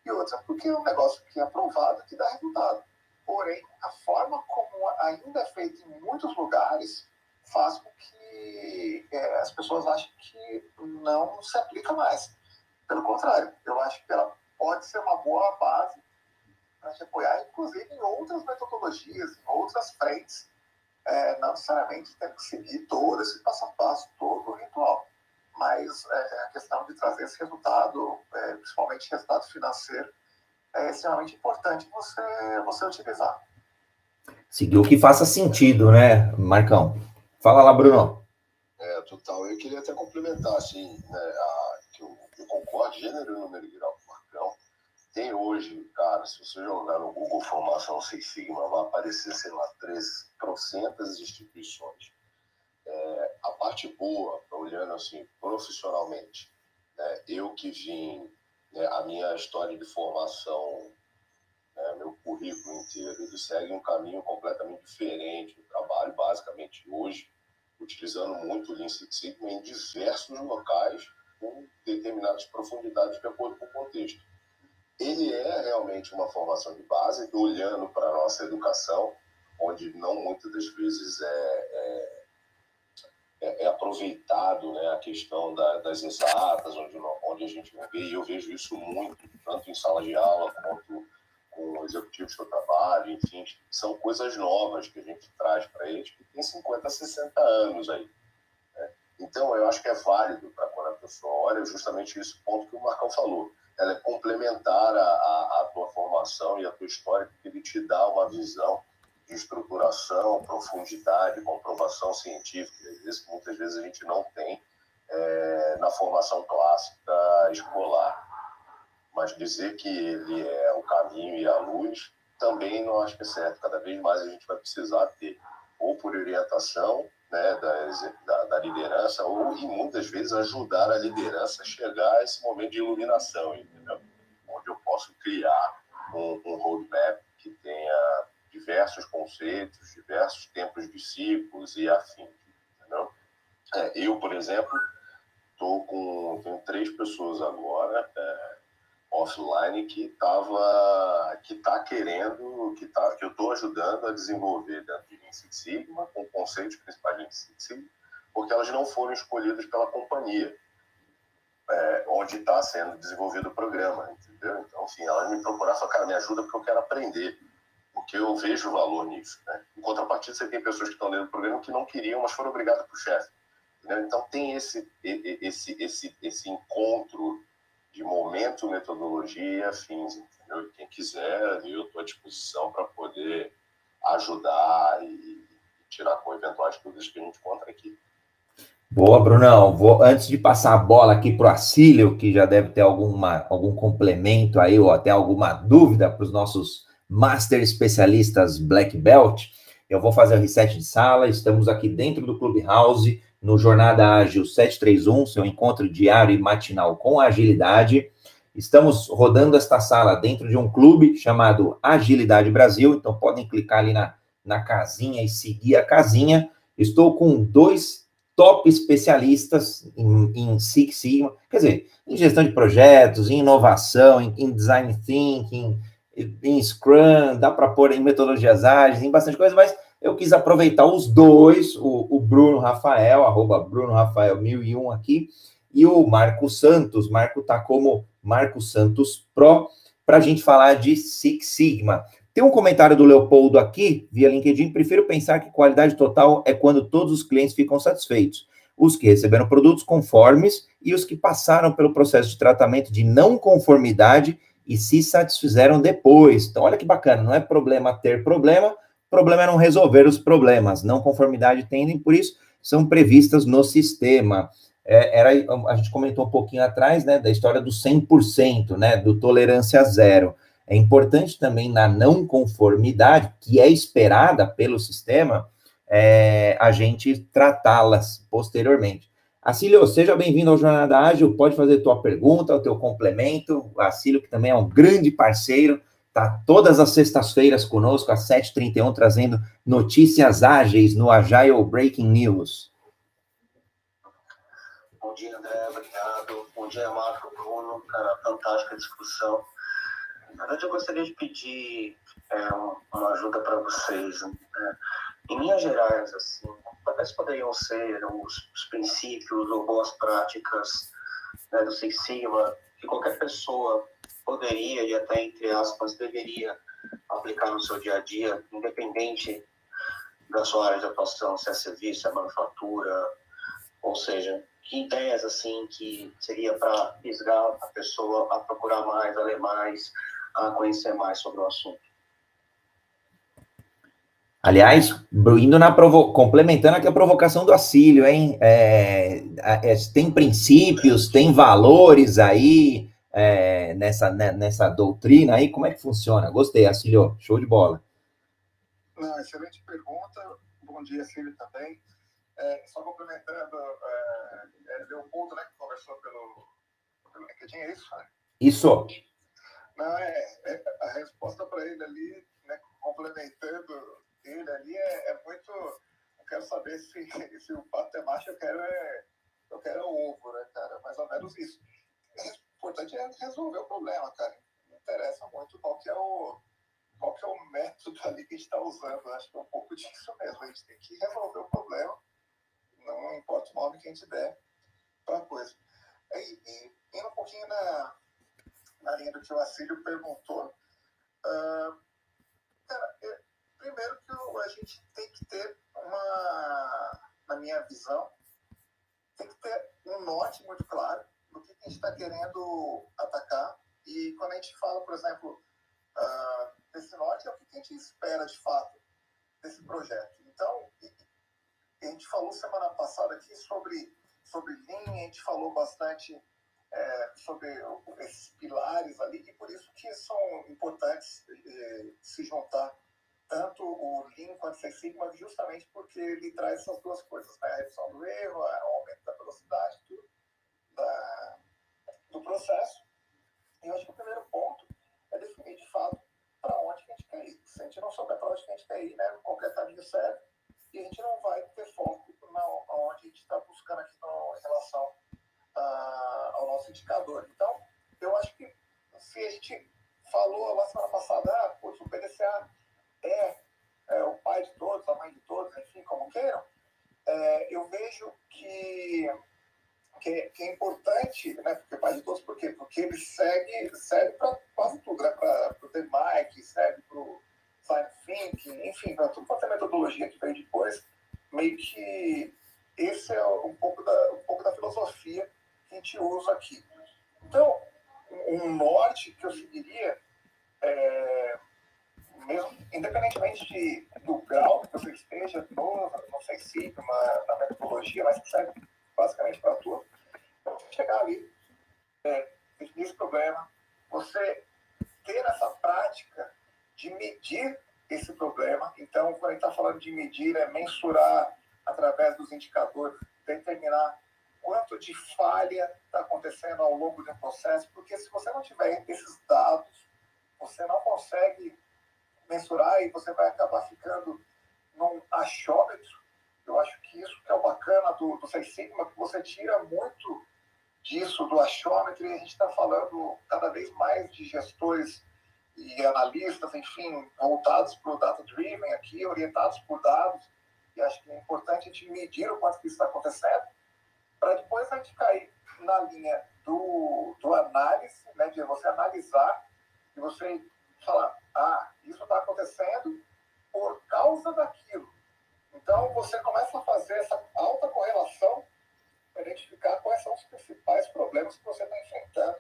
e outra, porque é um negócio que é aprovado, que dá resultado. Porém, a forma como ainda é feito em muitos lugares faz com que é, as pessoas achem que não se aplica mais. Pelo contrário, eu acho que ela pode ser uma boa base para te apoiar, inclusive em outras metodologias, em outras frentes, é, não necessariamente tem que seguir todo esse passo a passo, todo o ritual. Mas é, a questão de trazer esse resultado, é, principalmente resultado financeiro, é extremamente importante você, você utilizar. Seguir o que faça sentido, né, Marcão? Fala lá, Bruno. É, total. Eu queria até complementar, assim, né, a, que eu, eu concordo, gênero e número grau com o Marcão. Tem hoje, cara, se você jogar no Google Formação Six Sigma, vai aparecer, sei lá, 300 instituições. É, a parte boa, olhando assim, profissionalmente, né, eu que vim né, a minha história de formação, né, meu currículo inteiro, ele segue um caminho completamente diferente. Eu trabalho basicamente hoje utilizando muito o Lean Six Sigma em diversos locais com determinadas profundidades de acordo com o contexto. Ele é realmente uma formação de base, olhando para a nossa educação, onde não muitas das vezes é, é é, é, aproveitado né, a questão da, das exatas, onde, onde a gente vê, e eu vejo isso muito, tanto em sala de aula quanto com executivos que eu trabalho, enfim, são coisas novas que a gente traz para eles, que tem 50, 60 anos aí. Né? Então, eu acho que é válido para quando a pessoa olha justamente esse ponto que o Marcão falou. Ela é complementar a, a, a tua formação e a tua história, porque ele te dá uma visão de estruturação, profundidade, comprovação científica, isso muitas vezes a gente não tem é, na formação clássica escolar. Mas dizer que ele é o caminho e a luz, também não acho que é certo. Cada vez mais a gente vai precisar ter, ou por orientação né, da, da, liderança, ou e muitas vezes ajudar a liderança a chegar a esse momento de iluminação, entendeu? Onde eu posso criar um, um roadmap que tenha diversos conceitos, diversos tempos de ciclos e afins, entendeu? É, eu, por exemplo, tô com tenho três pessoas agora é, offline que tava que tá querendo que tá que eu estou ajudando a desenvolver dentro de Six Sigma com conceitos principais de Six Sigma, porque elas não foram escolhidas pela companhia é, onde está sendo desenvolvido o programa, entendeu? Então, enfim, elas me procuraram, só cara, me ajuda porque eu quero aprender porque eu vejo valor nisso. Né? Em contrapartida, você tem pessoas que estão dentro do programa que não queriam, mas foram obrigadas por chefe. Então, tem esse, esse, esse, esse encontro de momento, metodologia, fins, entendeu? Quem quiser, eu estou à disposição para poder ajudar e tirar com eventuais dúvidas que a gente encontra aqui. Boa, Brunão. Vou, antes de passar a bola aqui para o Acílio, que já deve ter alguma, algum complemento aí, ou até alguma dúvida para os nossos Master Especialistas Black Belt. Eu vou fazer o reset de sala. Estamos aqui dentro do Clubhouse, no Jornada Ágil 731, seu encontro diário e matinal com agilidade. Estamos rodando esta sala dentro de um clube chamado Agilidade Brasil, então podem clicar ali na, na casinha e seguir a casinha. Estou com dois top especialistas em, em Six Sigma, quer dizer, em gestão de projetos, em inovação, em, em design thinking, em Scrum, dá para pôr em metodologias ágeis, em bastante coisa, mas eu quis aproveitar os dois, o, o Bruno Rafael, arroba Bruno Rafael 1001 aqui, e o Marco Santos, Marco tá como Marco Santos Pro, para a gente falar de Six Sigma. Tem um comentário do Leopoldo aqui, via LinkedIn. Prefiro pensar que qualidade total é quando todos os clientes ficam satisfeitos. Os que receberam produtos conformes e os que passaram pelo processo de tratamento de não conformidade e se satisfizeram depois. Então, olha que bacana, não é problema ter problema, problema é não resolver os problemas. Não conformidade tendem, por isso, são previstas no sistema. É, era, a gente comentou um pouquinho atrás, né, da história do 100%, né, do tolerância zero. É importante também na não conformidade, que é esperada pelo sistema, é, a gente tratá-las posteriormente. Acílio, seja bem-vindo ao Jornada Ágil, pode fazer tua pergunta, o teu complemento. O Acílio, que também é um grande parceiro, está todas as sextas-feiras conosco, às 7h31, trazendo notícias ágeis no Agile Breaking News. Bom dia, André, obrigado. Bom dia, Marco, Bruno, cara, fantástica discussão. Na verdade, eu gostaria de pedir é, uma ajuda para vocês. Né? Em linhas gerais, assim, quais poderiam ser os, os princípios ou boas práticas né, do Six Sigma que qualquer pessoa poderia e até, entre aspas, deveria aplicar no seu dia a dia, independente da sua área de atuação, se é serviço, se é manufatura, ou seja, que ideias assim que seria para fisgar a pessoa a procurar mais, a ler mais, a conhecer mais sobre o assunto. Aliás, indo na provo... complementando aqui a provocação do Acílio, hein? É, é, tem princípios, tem valores aí é, nessa, né, nessa doutrina aí, como é que funciona? Gostei, Acílio, show de bola. Não, excelente pergunta. Bom dia, Acílio, também. É, só complementando, é, é Leopoldo, né, que conversou pelo, pelo LinkedIn, é isso? Né? Isso. Não, é, é a resposta para ele ali, né, complementando ele ali, é, é, muito. Eu quero saber se, se o pato é macho, eu quero é, eu quero o ovo, né, cara? Mais ou menos isso. Importante é resolver o problema, cara. Não interessa muito qual que é o, qual que é o método ali que a gente está usando. Acho que é um pouco disso mesmo. A gente tem que resolver o problema, não importa o nome que a gente der para a coisa. E, e indo um pouquinho na, na linha do que o Assílio perguntou. Uh, cara, primeiro que a gente tem que ter uma, na minha visão, tem que ter um norte muito claro do que a gente está querendo atacar. E quando a gente fala, por exemplo, uh, desse norte, é o que a gente espera de fato desse projeto. Então, a gente falou semana passada aqui sobre, sobre linha, a gente falou bastante é, sobre esses pilares ali, e por isso que são importantes é, se juntar tanto o Lean quanto o Six Sigma, justamente porque ele traz essas duas coisas, né? a redução do erro, o aumento da velocidade da, do processo. E eu acho que o primeiro ponto é definir de fato para onde que a gente quer ir. Se a gente não souber para onde que a gente quer ir, né, qualquer caminho serve, e a gente não vai ter foco na, onde a gente está buscando aqui no, em relação ao nosso indicador. Então, eu acho que se a gente falou lá semana passada, ah, o PDCA é, é, o pai de todos, a mãe de todos, enfim, como queiram, é, eu vejo que, que, que, é importante, né, porque pai de todos, por quê? Porque ele segue, serve para quase tudo, né, para o DMAIC, serve para o Design Thinking, enfim, para tudo quanto é metodologia que veio depois, meio que esse é um pouco da, um pouco da filosofia que a gente usa aqui. Então, um norte que eu seguiria, é, mesmo, independentemente de, do grau que você esteja, no, no sensível, na, na metodologia, mas que serve basicamente para tudo, chegar ali, é, definir esse problema, você ter essa prática de medir esse problema. Então, quando a gente está falando de medir, é mensurar através dos indicadores determinar quanto de falha está acontecendo ao longo do processo, porque se você não tiver esses dados, você não consegue mensurar e você vai acabar ficando num achômetro. Eu acho que isso que é o bacana do, do Sigma, que você tira muito disso do achômetro e a gente está falando cada vez mais de gestores e analistas, enfim, voltados para o data-driven aqui, orientados por dados. E acho que é importante a gente medir o quanto isso está acontecendo, para depois a gente cair na linha do, do análise, né, de você analisar e você falar, ah, isso está acontecendo por causa daquilo. Então, você começa a fazer essa alta correlação para identificar quais são os principais problemas que você está enfrentando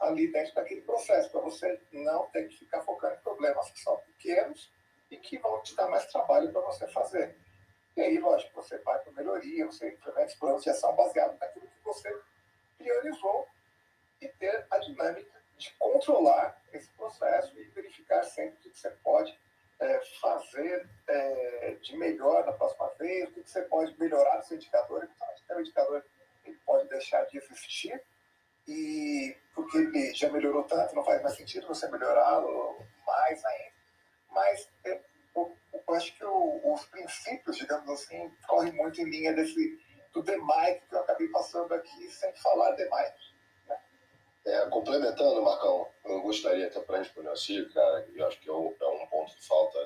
ali dentro daquele processo, para você não ter que ficar focando em problemas que são pequenos e que vão te dar mais trabalho para você fazer. E aí, lógico, você vai para melhoria, você implementa planos de ação baseados naquilo que você priorizou e ter a dinâmica de controlar esse processo e verificar sempre o que você pode é, fazer é, de melhor na próxima vez, o que você pode melhorar no seu indicador. Então, tem um indicador que pode deixar de existir, e porque ele já melhorou tanto, não faz mais sentido você melhorá-lo mais ainda. Mas é, eu, eu, acho que o, os princípios, digamos assim, correm muito em linha desse do DMAIC que eu acabei passando aqui sem falar DMAIC. É, complementando, Marcão, eu gostaria até para responder assim, cara, eu acho que é um, é ponto que falta,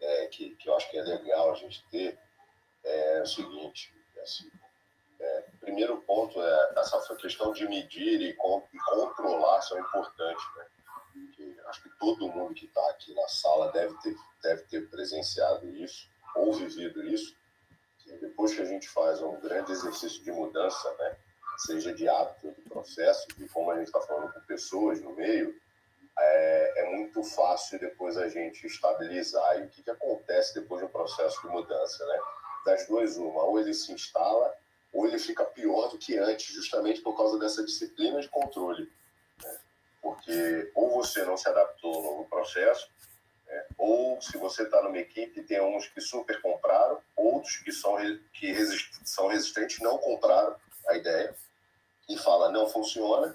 é, que, que eu acho que é legal a gente ter, é o seguinte, é assim, é, primeiro ponto é essa questão de medir e, com, e controlar são importantes, né? Acho que todo mundo que está aqui na sala deve ter, deve ter presenciado isso ou vivido isso. Que depois que a gente faz um grande exercício de mudança, né? Seja de hábito, de processo, e como a gente está falando com pessoas no meio, é, é, muito fácil depois a gente estabilizar. E o que, que acontece depois do processo de mudança? Né? Das duas, uma, ou ele se instala ou ele fica pior do que antes, justamente por causa dessa disciplina de controle. Né? Porque ou você não se adaptou ao novo processo, né? ou se você está numa equipe, tem uns que super compraram, outros que são, que resist, são resistentes não compraram a ideia e fala não funciona.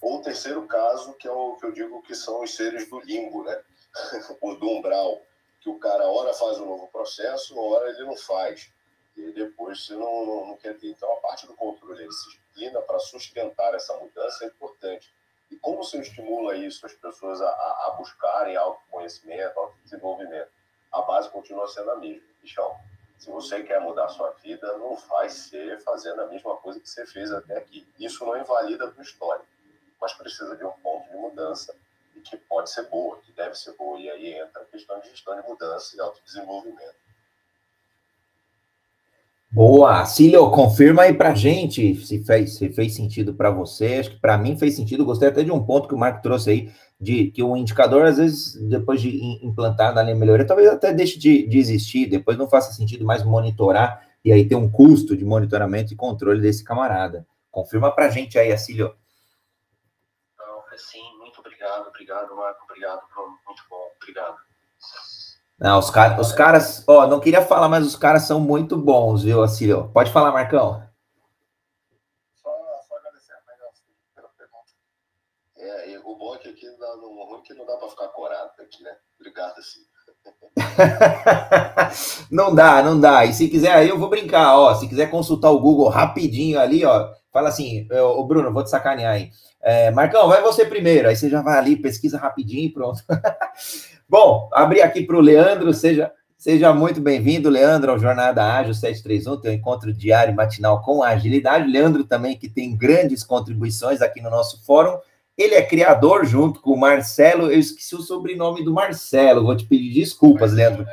Ou o terceiro caso, que é o que eu digo que são os seres do limbo, né? o do umbral, que o cara hora faz um novo processo, hora ele não faz e depois você não, não, não, quer ter. Então, a parte do controle, a disciplina para sustentar essa mudança é importante. E como você estimula isso, as pessoas a, a buscarem autoconhecimento, autodesenvolvimento? A base continua sendo a mesma. Bichão, se você quer mudar sua vida, não vai ser fazendo a mesma coisa que você fez até aqui. Isso não invalida a tua história, mas precisa de um ponto de mudança e que pode ser boa, que deve ser boa. E aí entra a questão de gestão de mudança e autodesenvolvimento. Boa, Cílio, confirma aí pra gente se fez, se fez sentido para você. Acho que para mim fez sentido. Gostei até de um ponto que o Marco trouxe aí, de que o indicador, às vezes, depois de implantar na linha melhoria, talvez até deixe de, de existir, depois não faça sentido mais monitorar e aí ter um custo de monitoramento e controle desse camarada. Confirma pra gente aí, Acílio. Não, sim, muito obrigado, obrigado, Marco, obrigado, muito bom, obrigado. Não, os, os caras, ó, não queria falar, mas os caras são muito bons, viu, Acílio? Pode falar, Marcão. Só, só agradecer a pela pergunta. É, o bom é que aqui dá, no ruim que não dá para ficar corado aqui, né? Obrigado, assim. não dá, não dá. E se quiser, aí eu vou brincar, ó. Se quiser consultar o Google rapidinho ali, ó, fala assim, ô Bruno, vou te sacanear aí. É, Marcão, vai você primeiro. Aí você já vai ali, pesquisa rapidinho e pronto. Bom, abri aqui para o Leandro, seja, seja muito bem-vindo, Leandro, ao Jornada Ágil 731, teu encontro diário e matinal com agilidade. Leandro também, que tem grandes contribuições aqui no nosso fórum. Ele é criador junto com o Marcelo. Eu esqueci o sobrenome do Marcelo, vou te pedir desculpas, Leandro.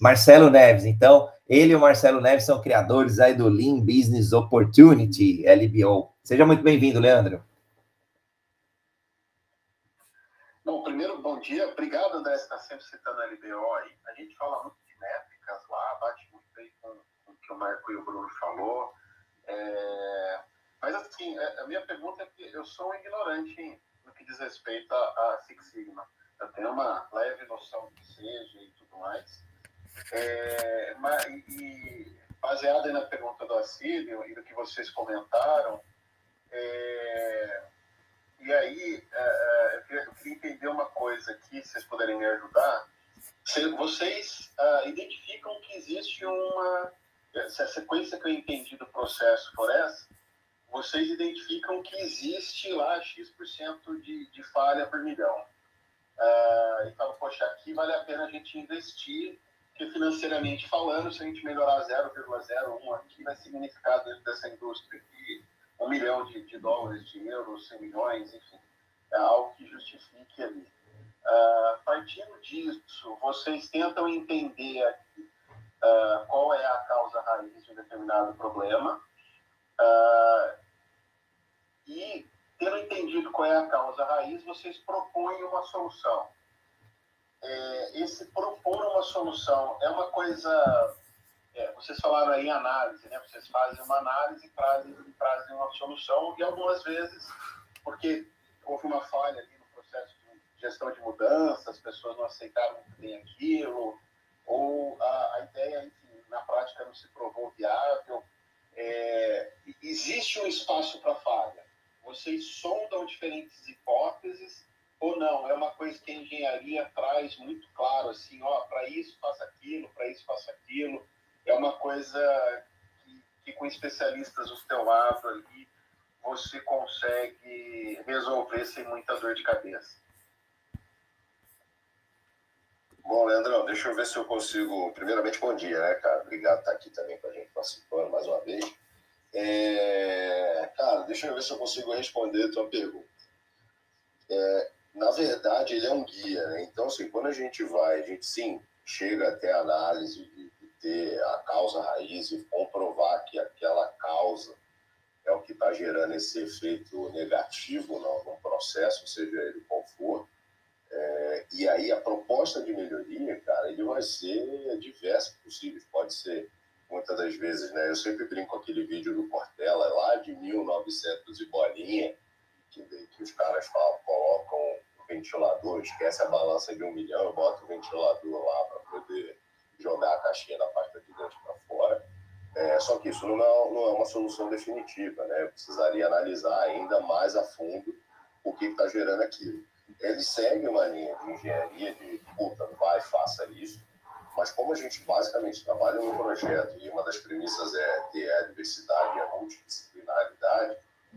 Marcelo Neves. Então, ele e o Marcelo Neves são criadores aí do Lean Business Opportunity, LBO. Seja muito bem-vindo, Leandro. Bom, primeiro, bom dia. Obrigado, André, por estar sempre citando a LBO aí. A gente fala muito de métricas lá, bate muito bem com, com o que o Marco e o Bruno falou. É... Mas, assim, é, a minha pergunta é que eu sou um ignorante no que diz respeito a, a Six Sigma. Eu tenho uma leve noção do que seja e tudo mais. É... Mas, e, baseado na pergunta do Assílio e do que vocês comentaram, é, e aí é, eu, queria, eu, queria, entender uma coisa aqui, se vocês puderem me ajudar. Se vocês uh, identificam que existe uma. Se a sequência que eu entendi do processo for essa, vocês identificam que existe lá X% de, de falha por milhão. Uh, então, poxa, aqui vale a pena a gente investir, porque financeiramente falando, se a gente melhorar 0,01 aqui, vai significar dentro dessa indústria aqui um milhão de, de dólares, de euros, 100 milhões, enfim, é algo que justifique ali. Uh, partindo disso, vocês tentam entender aqui uh, qual é a causa raiz de um determinado problema uh, e, tendo entendido qual é a causa raiz, vocês propõem uma solução. É, esse propor uma solução é uma coisa é, vocês falaram aí análise, né? Vocês fazem uma análise e trazem, trazem uma solução, e algumas vezes, porque houve uma falha ali no processo de gestão de mudança, as pessoas não aceitaram bem aquilo, ou a, a ideia, enfim, na prática não se provou viável. É, existe um espaço para falha. Vocês sondam diferentes hipóteses ou não? É uma coisa que a engenharia traz muito claro, assim, ó, para isso faça aquilo, para isso faça aquilo é uma coisa que, que com especialistas do teu lado ali você consegue resolver sem muita dor de cabeça. Bom, Leandrão, deixa eu ver se eu consigo. Primeiramente, bom dia, né, cara? Obrigado por estar aqui também com a gente participando mais uma vez. É... Cara, deixa eu ver se eu consigo responder a tua pergunta. É... Na verdade, ele é um guia, né? Então, assim, quando a gente vai, a gente sim chega até a análise de ter a causa raiz e comprovar que aquela causa é o que está gerando esse efeito negativo no, no, processo, seja ele qual for. É, e aí a proposta de melhoria, cara, ele vai ser diversas possíveis. Pode ser, muitas das vezes, né? Eu sempre brinco com aquele vídeo do Cortella, lá de 1900 e bolinha, que, que os caras falam, colocam o ventilador, esquece a balança de um milhão, bota o ventilador lá para poder jogar a caixinha da parte de dentro para fora. É, só que isso não é, não é, uma solução definitiva, né? Eu precisaria analisar ainda mais a fundo o que está gerando aquilo. Ele segue uma linha de engenharia de, puta, vai, faça isso, mas como a gente basicamente trabalha no projeto e uma das premissas é ter a diversidade e a multidisciplinaridade,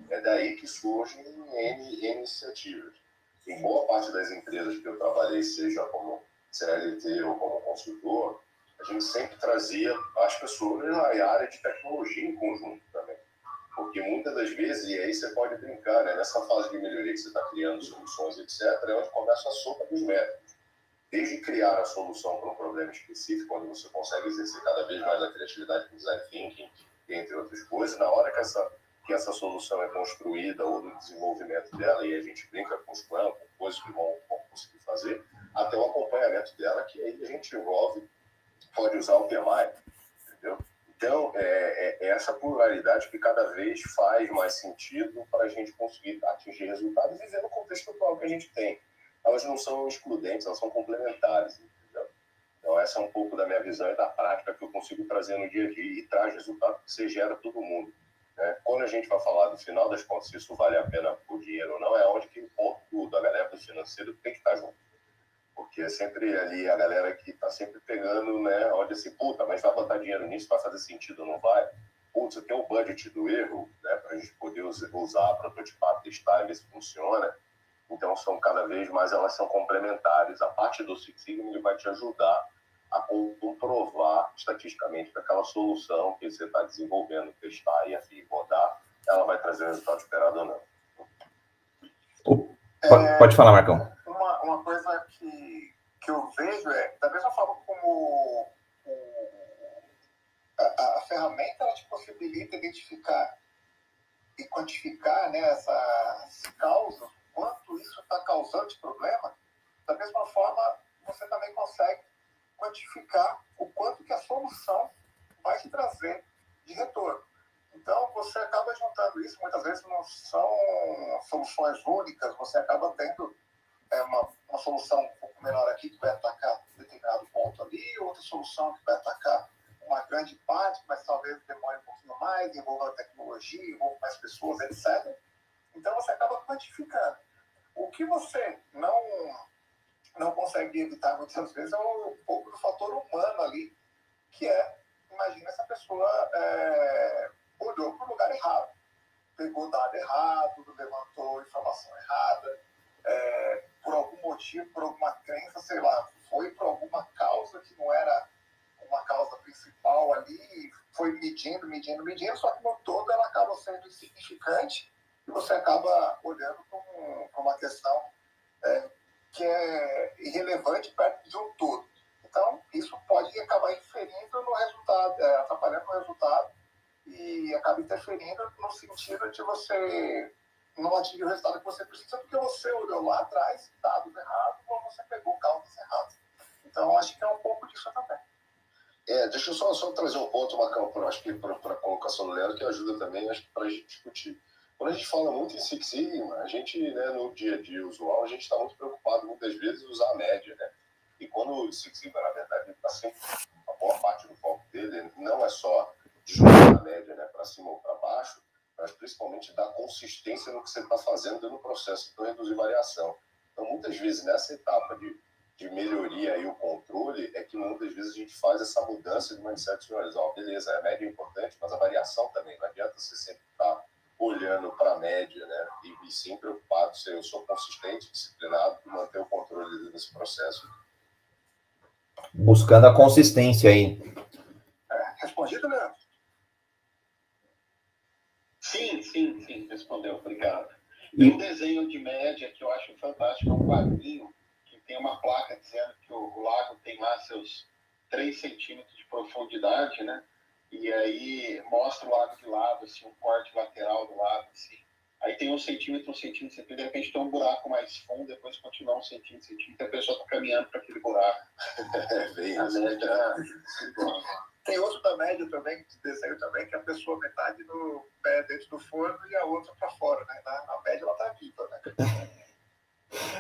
é daí que surgem N, N iniciativas. Em boa parte das empresas que eu trabalhei, seja como CLT ou como consultor, a gente sempre trazia as pessoas na área de tecnologia em conjunto também. Porque muitas das vezes, e aí você pode brincar, né, nessa fase de melhoria que você está criando soluções, etc., é onde começa a sopa dos métodos. Desde criar a solução para um problema específico, onde você consegue exercer cada vez mais a criatividade do design thinking, entre outras coisas, na hora que essa, que essa solução é construída ou no desenvolvimento dela, e a gente brinca com os planos, com coisas que vão, vão conseguir fazer, até o acompanhamento dela, que aí a gente envolve pode usar o PMI, entendeu? Então, é, é, é, essa pluralidade que cada vez faz mais sentido para a gente conseguir atingir resultados e viver no contexto atual que a gente tem. Elas não são excludentes, elas são complementares, entendeu? Então, essa é um pouco da minha visão e da prática que eu consigo trazer no dia a dia e traz resultado que você gera todo mundo. Né? Quando a gente vai falar do final das contas, se isso vale a pena por dinheiro ou não, é onde que o ponto da galera do financeiro tem que estar junto porque é sempre ali a galera que tá sempre pegando, né? Olha assim, puta, mas vai botar dinheiro nisso, vai fazer sentido não vai? Putz, tem o budget do erro, né? Para a gente poder usar, prototipar, testar e ver se funciona. Então, são cada vez mais, elas são complementares. A parte do Six Sigma ele vai te ajudar a comprovar estatisticamente que aquela solução que você está desenvolvendo, testar e assim, rodar, ela vai trazer o resultado esperado ou não. Pode falar, Marcão uma, uma coisa que, eu vejo é, da mesma forma como o, a, a, ferramenta ela te possibilita identificar e quantificar né, essas causas, quanto isso está causando de problema, da mesma forma você também consegue quantificar o quanto que a solução vai te trazer de retorno. Então, você acaba juntando isso, muitas vezes não são soluções únicas, você acaba tendo é uma, uma solução menor aqui que vai atacar determinado ponto ali, outra solução que vai atacar uma grande parte, mas talvez demore um pouquinho mais, envolva tecnologia, envolva mais pessoas, etc. Então você acaba quantificando. O que você não, não consegue evitar muitas vezes é um pouco do fator humano ali, que é, imagina essa pessoa é, olhou para o lugar errado, pegou dado errado, levantou informação errada, é, por algum motivo, por alguma crença, sei lá, foi por alguma causa que não era uma causa principal ali, foi medindo, medindo, medindo, só que no todo ela acaba sendo insignificante e você acaba olhando para uma questão é, que é irrelevante perto de um todo. Então, isso pode acabar inferindo no resultado, é, atrapalhando o resultado e acaba interferindo no sentido de você não atingir o resultado que você precisa porque você olhou lá atrás dados errados ou você pegou causos errados. Então, acho que é um pouco disso também. É, deixa eu só, só trazer um ponto, que para a colocação do Leandro, que ajuda também para a gente discutir. Quando a gente fala muito em Six Sigma, a gente, né, no dia a dia usual, a gente está muito preocupado muitas vezes em usar a média, né? E quando o Six Sigma, na verdade, está sempre, a boa parte do foco dele não é só jogar a média né, para cima ou para mas principalmente dar consistência no que você está fazendo no processo para reduzir variação. Então, muitas vezes, nessa etapa de de melhoria e o controle é que muitas vezes a gente faz essa mudança de mindset de ó, beleza, a média é importante, mas a variação também. Não adianta você sempre estar tá olhando para a média, né? E, e sim preocupado se eu sou consistente, disciplinado e manter o controle desse processo. Buscando a consistência aí. É, respondido, né? Sim, sim, sim, respondeu, obrigado. E... um desenho de média que eu acho fantástico, é um quadrinho tem uma placa dizendo que o, lago tem lá seus 3 centímetros de profundidade, né? E aí mostra o lago de lado, assim, um corte lateral do lado, assim. Aí tem um centímetro, um centímetro, centímetro, de repente tem um buraco mais fundo, depois continua um centímetro, um centímetro, e a pessoa está caminhando para aquele buraco. Bem, a média... Tem outro da média também, de desenho também, que a pessoa metade do pé dentro do forno e a outra para fora, né? Na, na média ela tá viva, né?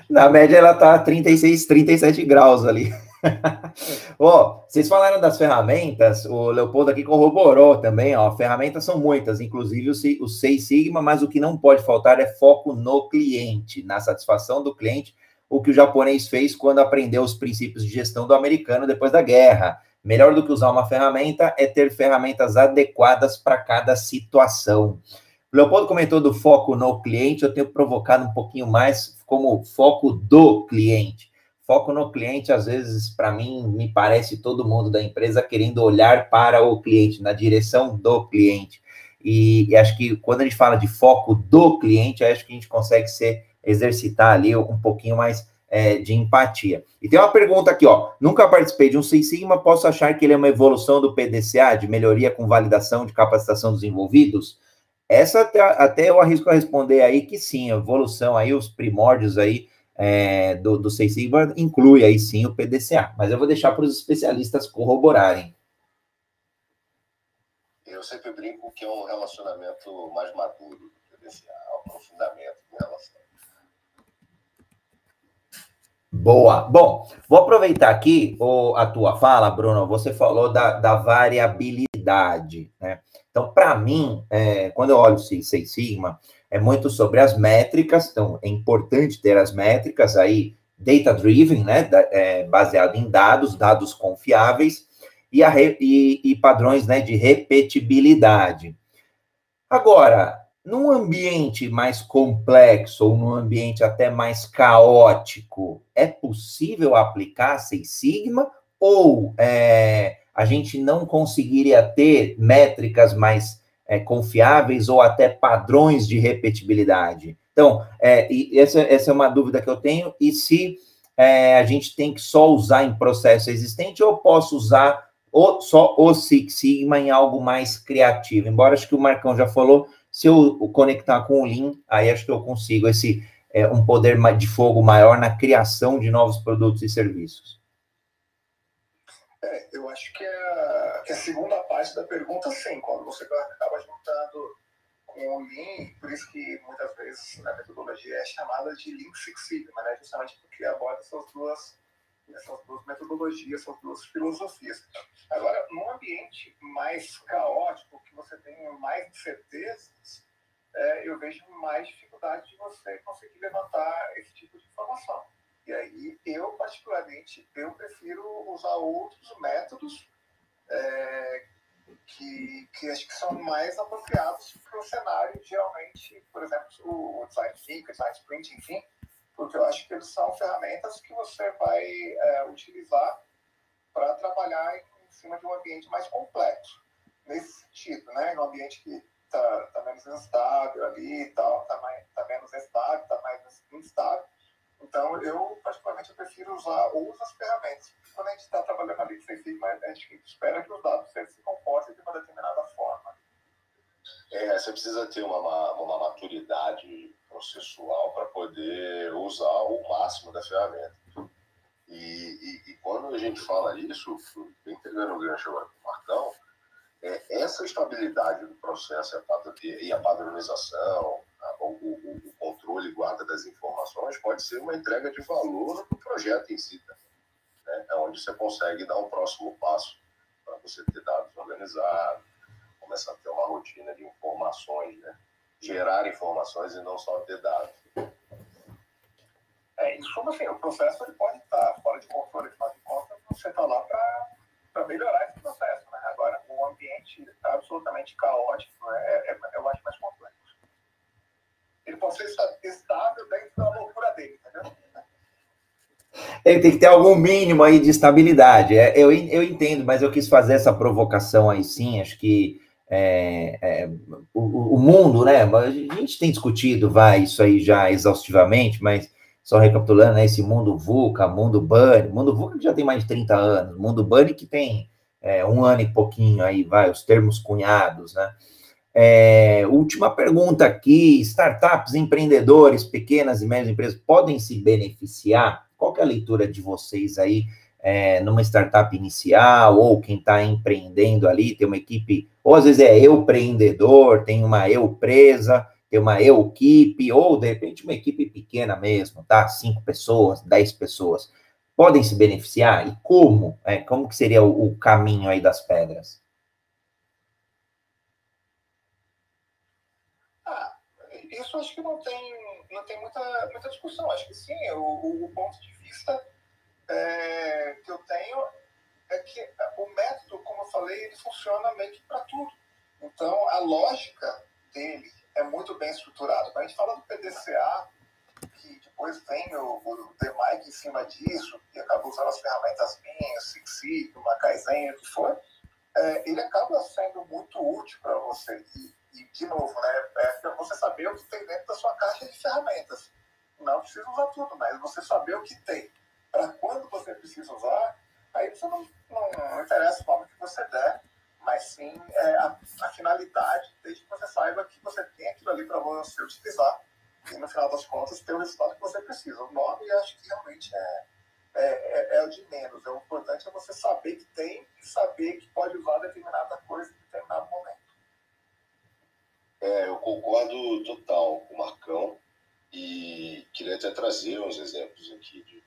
Na média, ela está 36, 37 graus ali. ó, oh, vocês falaram das ferramentas, o Leopoldo aqui corroborou também, ó, ferramentas são muitas, inclusive o, o Seis Sigma, mas o que não pode faltar é foco no cliente, na satisfação do cliente, o que o japonês fez quando aprendeu os princípios de gestão do americano depois da guerra. Melhor do que usar uma ferramenta é ter ferramentas adequadas para cada situação. Leopoldo comentou do foco no cliente, eu tenho provocado um pouquinho mais como foco do cliente. Foco no cliente, às vezes, para mim, me parece todo mundo da empresa querendo olhar para o cliente, na direção do cliente. E, e acho que quando a gente fala de foco do cliente, acho que a gente consegue ser, exercitar ali um pouquinho mais é, de empatia. E tem uma pergunta aqui, ó. Nunca participei de um Six Sigma, posso achar que ele é uma evolução do PDCA, de melhoria com validação de capacitação dos envolvidos? Essa até, até eu arrisco a responder aí que sim, evolução aí, os primórdios aí é, do, do Seis Sigma inclui aí sim o PDCA, mas eu vou deixar para os especialistas corroborarem. Eu sempre brinco que é um relacionamento mais maduro do PDCA, um aprofundamento em relação. Boa. Bom, vou aproveitar aqui o, a tua fala, Bruno. Você falou da, da variabilidade, né? Então, para mim, é, quando eu olho o Six Sigma, é muito sobre as métricas, então é importante ter as métricas aí, data-driven, né, é, baseado em dados, dados confiáveis, e, a, e, e padrões né, de repetibilidade. Agora, num ambiente mais complexo, ou num ambiente até mais caótico, é possível aplicar Seis Sigma? Ou é, a gente não conseguiria ter métricas mais é, confiáveis ou até padrões de repetibilidade? Então, é, essa, essa, é uma dúvida que eu tenho. E se é, a gente tem que só usar em processo existente ou posso usar o, só o Six Sigma em algo mais criativo? Embora acho que o Marcão já falou, se eu conectar com o Lean, aí acho que eu consigo esse é, um poder de fogo maior na criação de novos produtos e serviços. É, eu acho que a, que a segunda parte da pergunta, sim, quando você acaba juntando com o Lean, por isso que muitas vezes a metodologia é chamada de Lean Six Sigma, né? justamente porque aborda essas duas, essas duas metodologias, essas duas filosofias. Agora, num ambiente mais caótico, que você tem mais incertezas, é, eu vejo mais dificuldade de você conseguir levantar esse tipo de informação. E aí, eu, particularmente, eu prefiro usar outros métodos é, que, que acho que são mais apropriados para o cenário, geralmente, por exemplo, o, design thinking, o design sprint, enfim, porque eu acho que eles são ferramentas que você vai é, utilizar para trabalhar em cima de um ambiente mais complexo. Nesse sentido, né? Um ambiente que está tá menos instável ali e tal, está tá menos estável, está mais instável. Então, eu, particularmente, eu prefiro usar outras ferramentas. Quando a gente está trabalhando ali sem Sigma, a gente espera que os dados se comportem de uma determinada forma. É, você precisa ter uma, uma maturidade processual para poder usar o máximo da ferramenta. E, e, e, quando a gente fala isso, bem pegando o gancho agora com o Marcão, é, essa estabilidade do processo e a padronização, o, o, o, controle e guarda das informações pode ser uma entrega de valor do projeto em si. Né? É onde você consegue dar um próximo passo para você ter dados organizados, começar a ter uma rotina de informações, né? Gerar informações e não só ter dados. É, em suma, assim, o processo ele pode estar fora de controle, afinal de contas, você está lá para melhorar esse processo. Né? Agora, o ambiente está absolutamente caótico, né? é, é, eu acho mais complexo. Ele pode ser estável dentro da loucura dele, entendeu? Ele tem que ter algum mínimo aí de estabilidade. É, eu, eu entendo, mas eu quis fazer essa provocação aí sim. Acho que é, é, o, o, mundo, né? A gente tem discutido, vai, isso aí já exaustivamente, mas só recapitulando, né? Esse mundo VUCA, mundo Bunny, mundo VUCA que já tem mais de 30 anos, mundo Bunny que tem é, um ano e pouquinho aí, vai, os termos cunhados, né? É, última pergunta aqui: startups, empreendedores, pequenas e médias empresas podem se beneficiar? Qual é a leitura de vocês aí é, numa startup inicial, ou quem está empreendendo ali, tem uma equipe, ou às vezes é eu empreendedor, tem uma eu presa, tem uma eu equipe, ou de repente uma equipe pequena mesmo, tá? Cinco pessoas, dez pessoas. Podem se beneficiar? E como? É, como que seria o, o caminho aí das pedras? isso acho que não tem, não tem muita, muita discussão. Acho que sim, o, o ponto de vista é, que eu tenho é que o método, como eu falei, ele funciona meio que para tudo. Então, a lógica dele é muito bem estruturada. Quando a gente fala do PDCA, que depois vem o, o em cima disso, e acaba usando as ferramentas minhas, Six Sigma, Kaizen, o que for, é, ele acaba sendo muito útil para você. E, e, de novo, né, é você saber o que tem dentro da sua caixa de ferramentas. Não precisa usar tudo, mas você saber o que tem. Para quando você precisa usar, aí você não, não, não interessa a forma que você der, mas sim é, a, a, finalidade, desde que você saiba que você tem aquilo ali para você utilizar e no final das contas ter o resultado que você precisa. O nome acho que realmente é, é, é, é o de menos. O importante é você saber que tem e saber que pode usar determinada coisa em determinado momento. É, eu concordo total com o Marcão e queria até trazer uns exemplos aqui de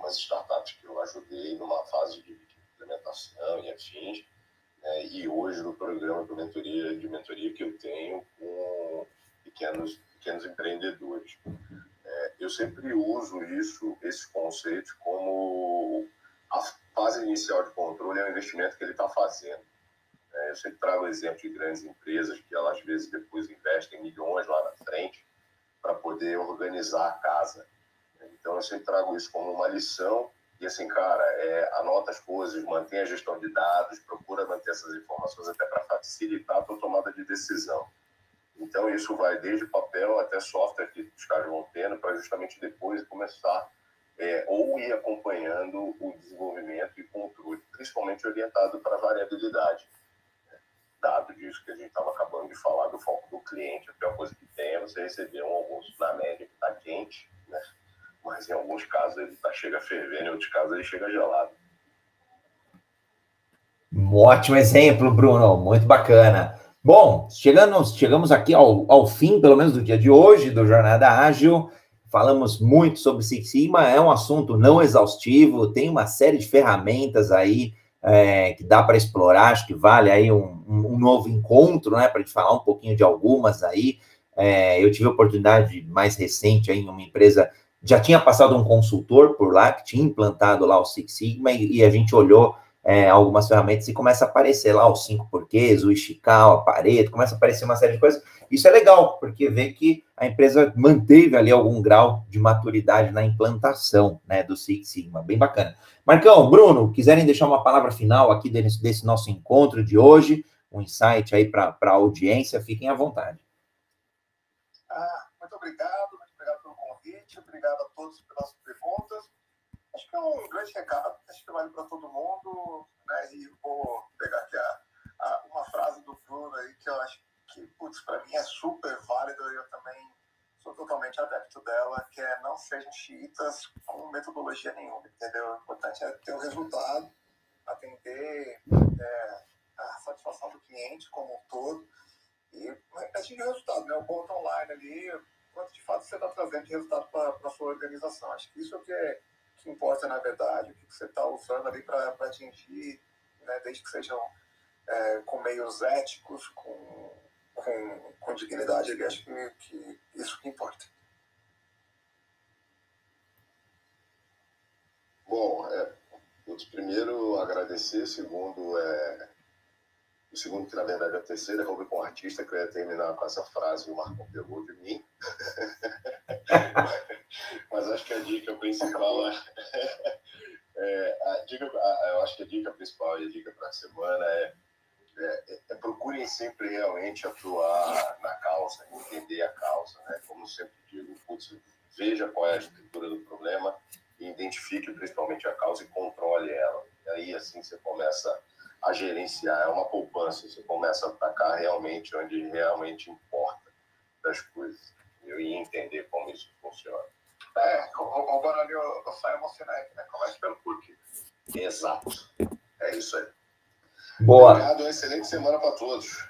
umas startups que eu ajudei numa fase de implementação e afins, né, e hoje no programa de mentoria, de mentoria que eu tenho com pequenos, pequenos empreendedores. É, eu sempre uso isso, esse conceito, como a fase inicial de controle é o investimento que ele está fazendo. É, eu sempre trago o exemplo de grandes empresas que elas às vezes depois investem milhões lá na frente para poder organizar a casa. Então eu sempre trago isso como uma lição e assim, cara, é, anota as coisas, mantém a gestão de dados, procura manter essas informações até para facilitar a tua tomada de decisão. Então isso vai desde papel até software que os caras vão tendo para justamente depois começar é, ou ir acompanhando o desenvolvimento e controle, principalmente orientado para variabilidade dado disso que a gente estava acabando de falar do foco do cliente, a pior coisa que tem é você receber um almoço na média que está quente, né? Mas em alguns casos ele tá, chega fervendo, em outros casos ele chega gelado. Um ótimo exemplo, Bruno, muito bacana. Bom, chegamos, chegamos aqui ao, ao fim, pelo menos do dia de hoje, do Jornada Ágil. Falamos muito sobre Six Sigma, é um assunto não exaustivo, tem uma série de ferramentas aí é, que dá para explorar, acho que vale aí um, um novo encontro, né, para gente falar um pouquinho de algumas aí. É, eu tive a oportunidade mais recente em uma empresa, já tinha passado um consultor por lá, que tinha implantado lá o Six Sigma, e, e a gente olhou é, algumas ferramentas e começa a aparecer lá os cinco porquês, o Ishikawa, a Pareto, começa a aparecer uma série de coisas. Isso é legal, porque vê que a empresa manteve ali algum grau de maturidade na implantação né, do Six Sigma. Bem bacana. Marcão, Bruno, quiserem deixar uma palavra final aqui desse, desse nosso encontro de hoje, um insight aí para a audiência, fiquem à vontade. Ah, muito obrigado, obrigado a todos pelas perguntas. Acho que é um grande recado, acho que vale para todo mundo, né? E vou pegar aqui a, a, uma frase do Bruno aí que eu acho que, putz, para mim é super válida e eu também sou totalmente adepto dela, que é não sejam xiitas com metodologia nenhuma, entendeu? O importante é ter o resultado, atender é, a satisfação do cliente como um todo e atingir o resultado, né? O ponto online ali, quanto de fato você está trazendo de resultado para a sua organização. Acho que isso é o que, é, que importa na verdade, o que você está usando ali para atingir, né? desde que sejam é, com meios éticos, com com, com dignidade ali. Acho que, que isso que importa. Bom, é, primeiro agradecer, segundo é o segundo que na verdade é a terceira, vou ver com o artista que eu ia terminar com essa frase o Marcon pegou de mim. Mas acho que a dica principal é, é a dica, a, eu acho que a dica principal e a dica para a semana é é, é, é, procurem sempre realmente atuar na causa, entender a causa, né? Como sempre digo, putz, veja qual é a estrutura do problema e identifique principalmente a causa e controle ela. E aí, assim, você começa a gerenciar, é uma poupança, você começa a atacar realmente onde realmente importa das coisas e entender como isso funciona. É, roubando ali o, o Simon Sinek, né? Comece pelo porquê. Exato. É isso aí. Boa. Obrigado, excelente semana para todos.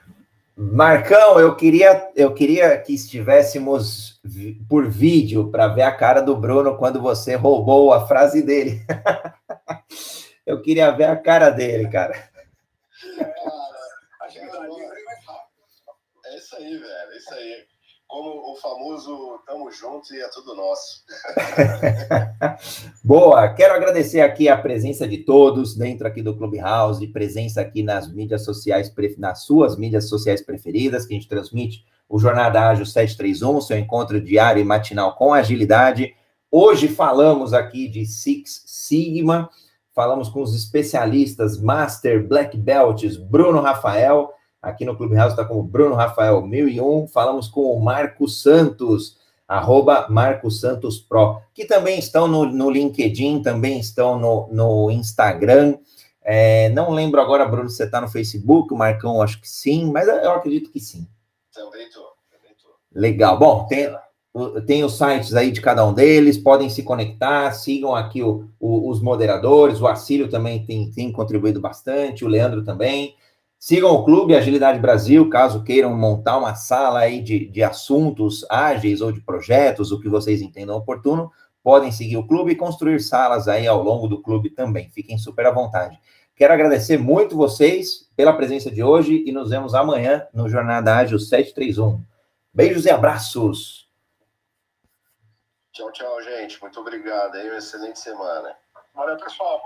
Marcão, eu queria, eu queria que estivéssemos por vídeo para ver a cara do Bruno quando você roubou a frase dele. eu queria ver a cara dele, cara. É isso aí, velho. É isso aí como o famoso tamo junto e é tudo nosso. Boa, quero agradecer aqui a presença de todos dentro aqui do Clubhouse, presença aqui nas mídias sociais, nas suas mídias sociais preferidas, que a gente transmite o Jornada Ágil 731, seu encontro diário e matinal com agilidade. Hoje falamos aqui de Six Sigma, falamos com os especialistas Master Black Belts, Bruno Rafael, Aqui no Clubhouse está com o Bruno Rafael 1001. Falamos com o Marco Santos, arroba Marco Santos Pro, que também estão no, no LinkedIn, também estão no, no Instagram. É, não lembro agora, Bruno, se você está no Facebook, o Marcão, acho que sim, mas eu acredito que sim. Também estou. Legal. Bom, tem, tem os sites aí de cada um deles, podem se conectar, sigam aqui o, o, os moderadores, o Acílio também tem, tem contribuído bastante, o Leandro também. Sigam o Clube Agilidade Brasil, caso queiram montar uma sala aí de, de assuntos ágeis ou de projetos, o que vocês entendam oportuno, podem seguir o clube e construir salas aí ao longo do clube também. Fiquem super à vontade. Quero agradecer muito vocês pela presença de hoje e nos vemos amanhã no Jornada Ágil 731. Beijos e abraços. Tchau, tchau, gente. Muito obrigado. Aí, uma excelente semana. Valeu, pessoal.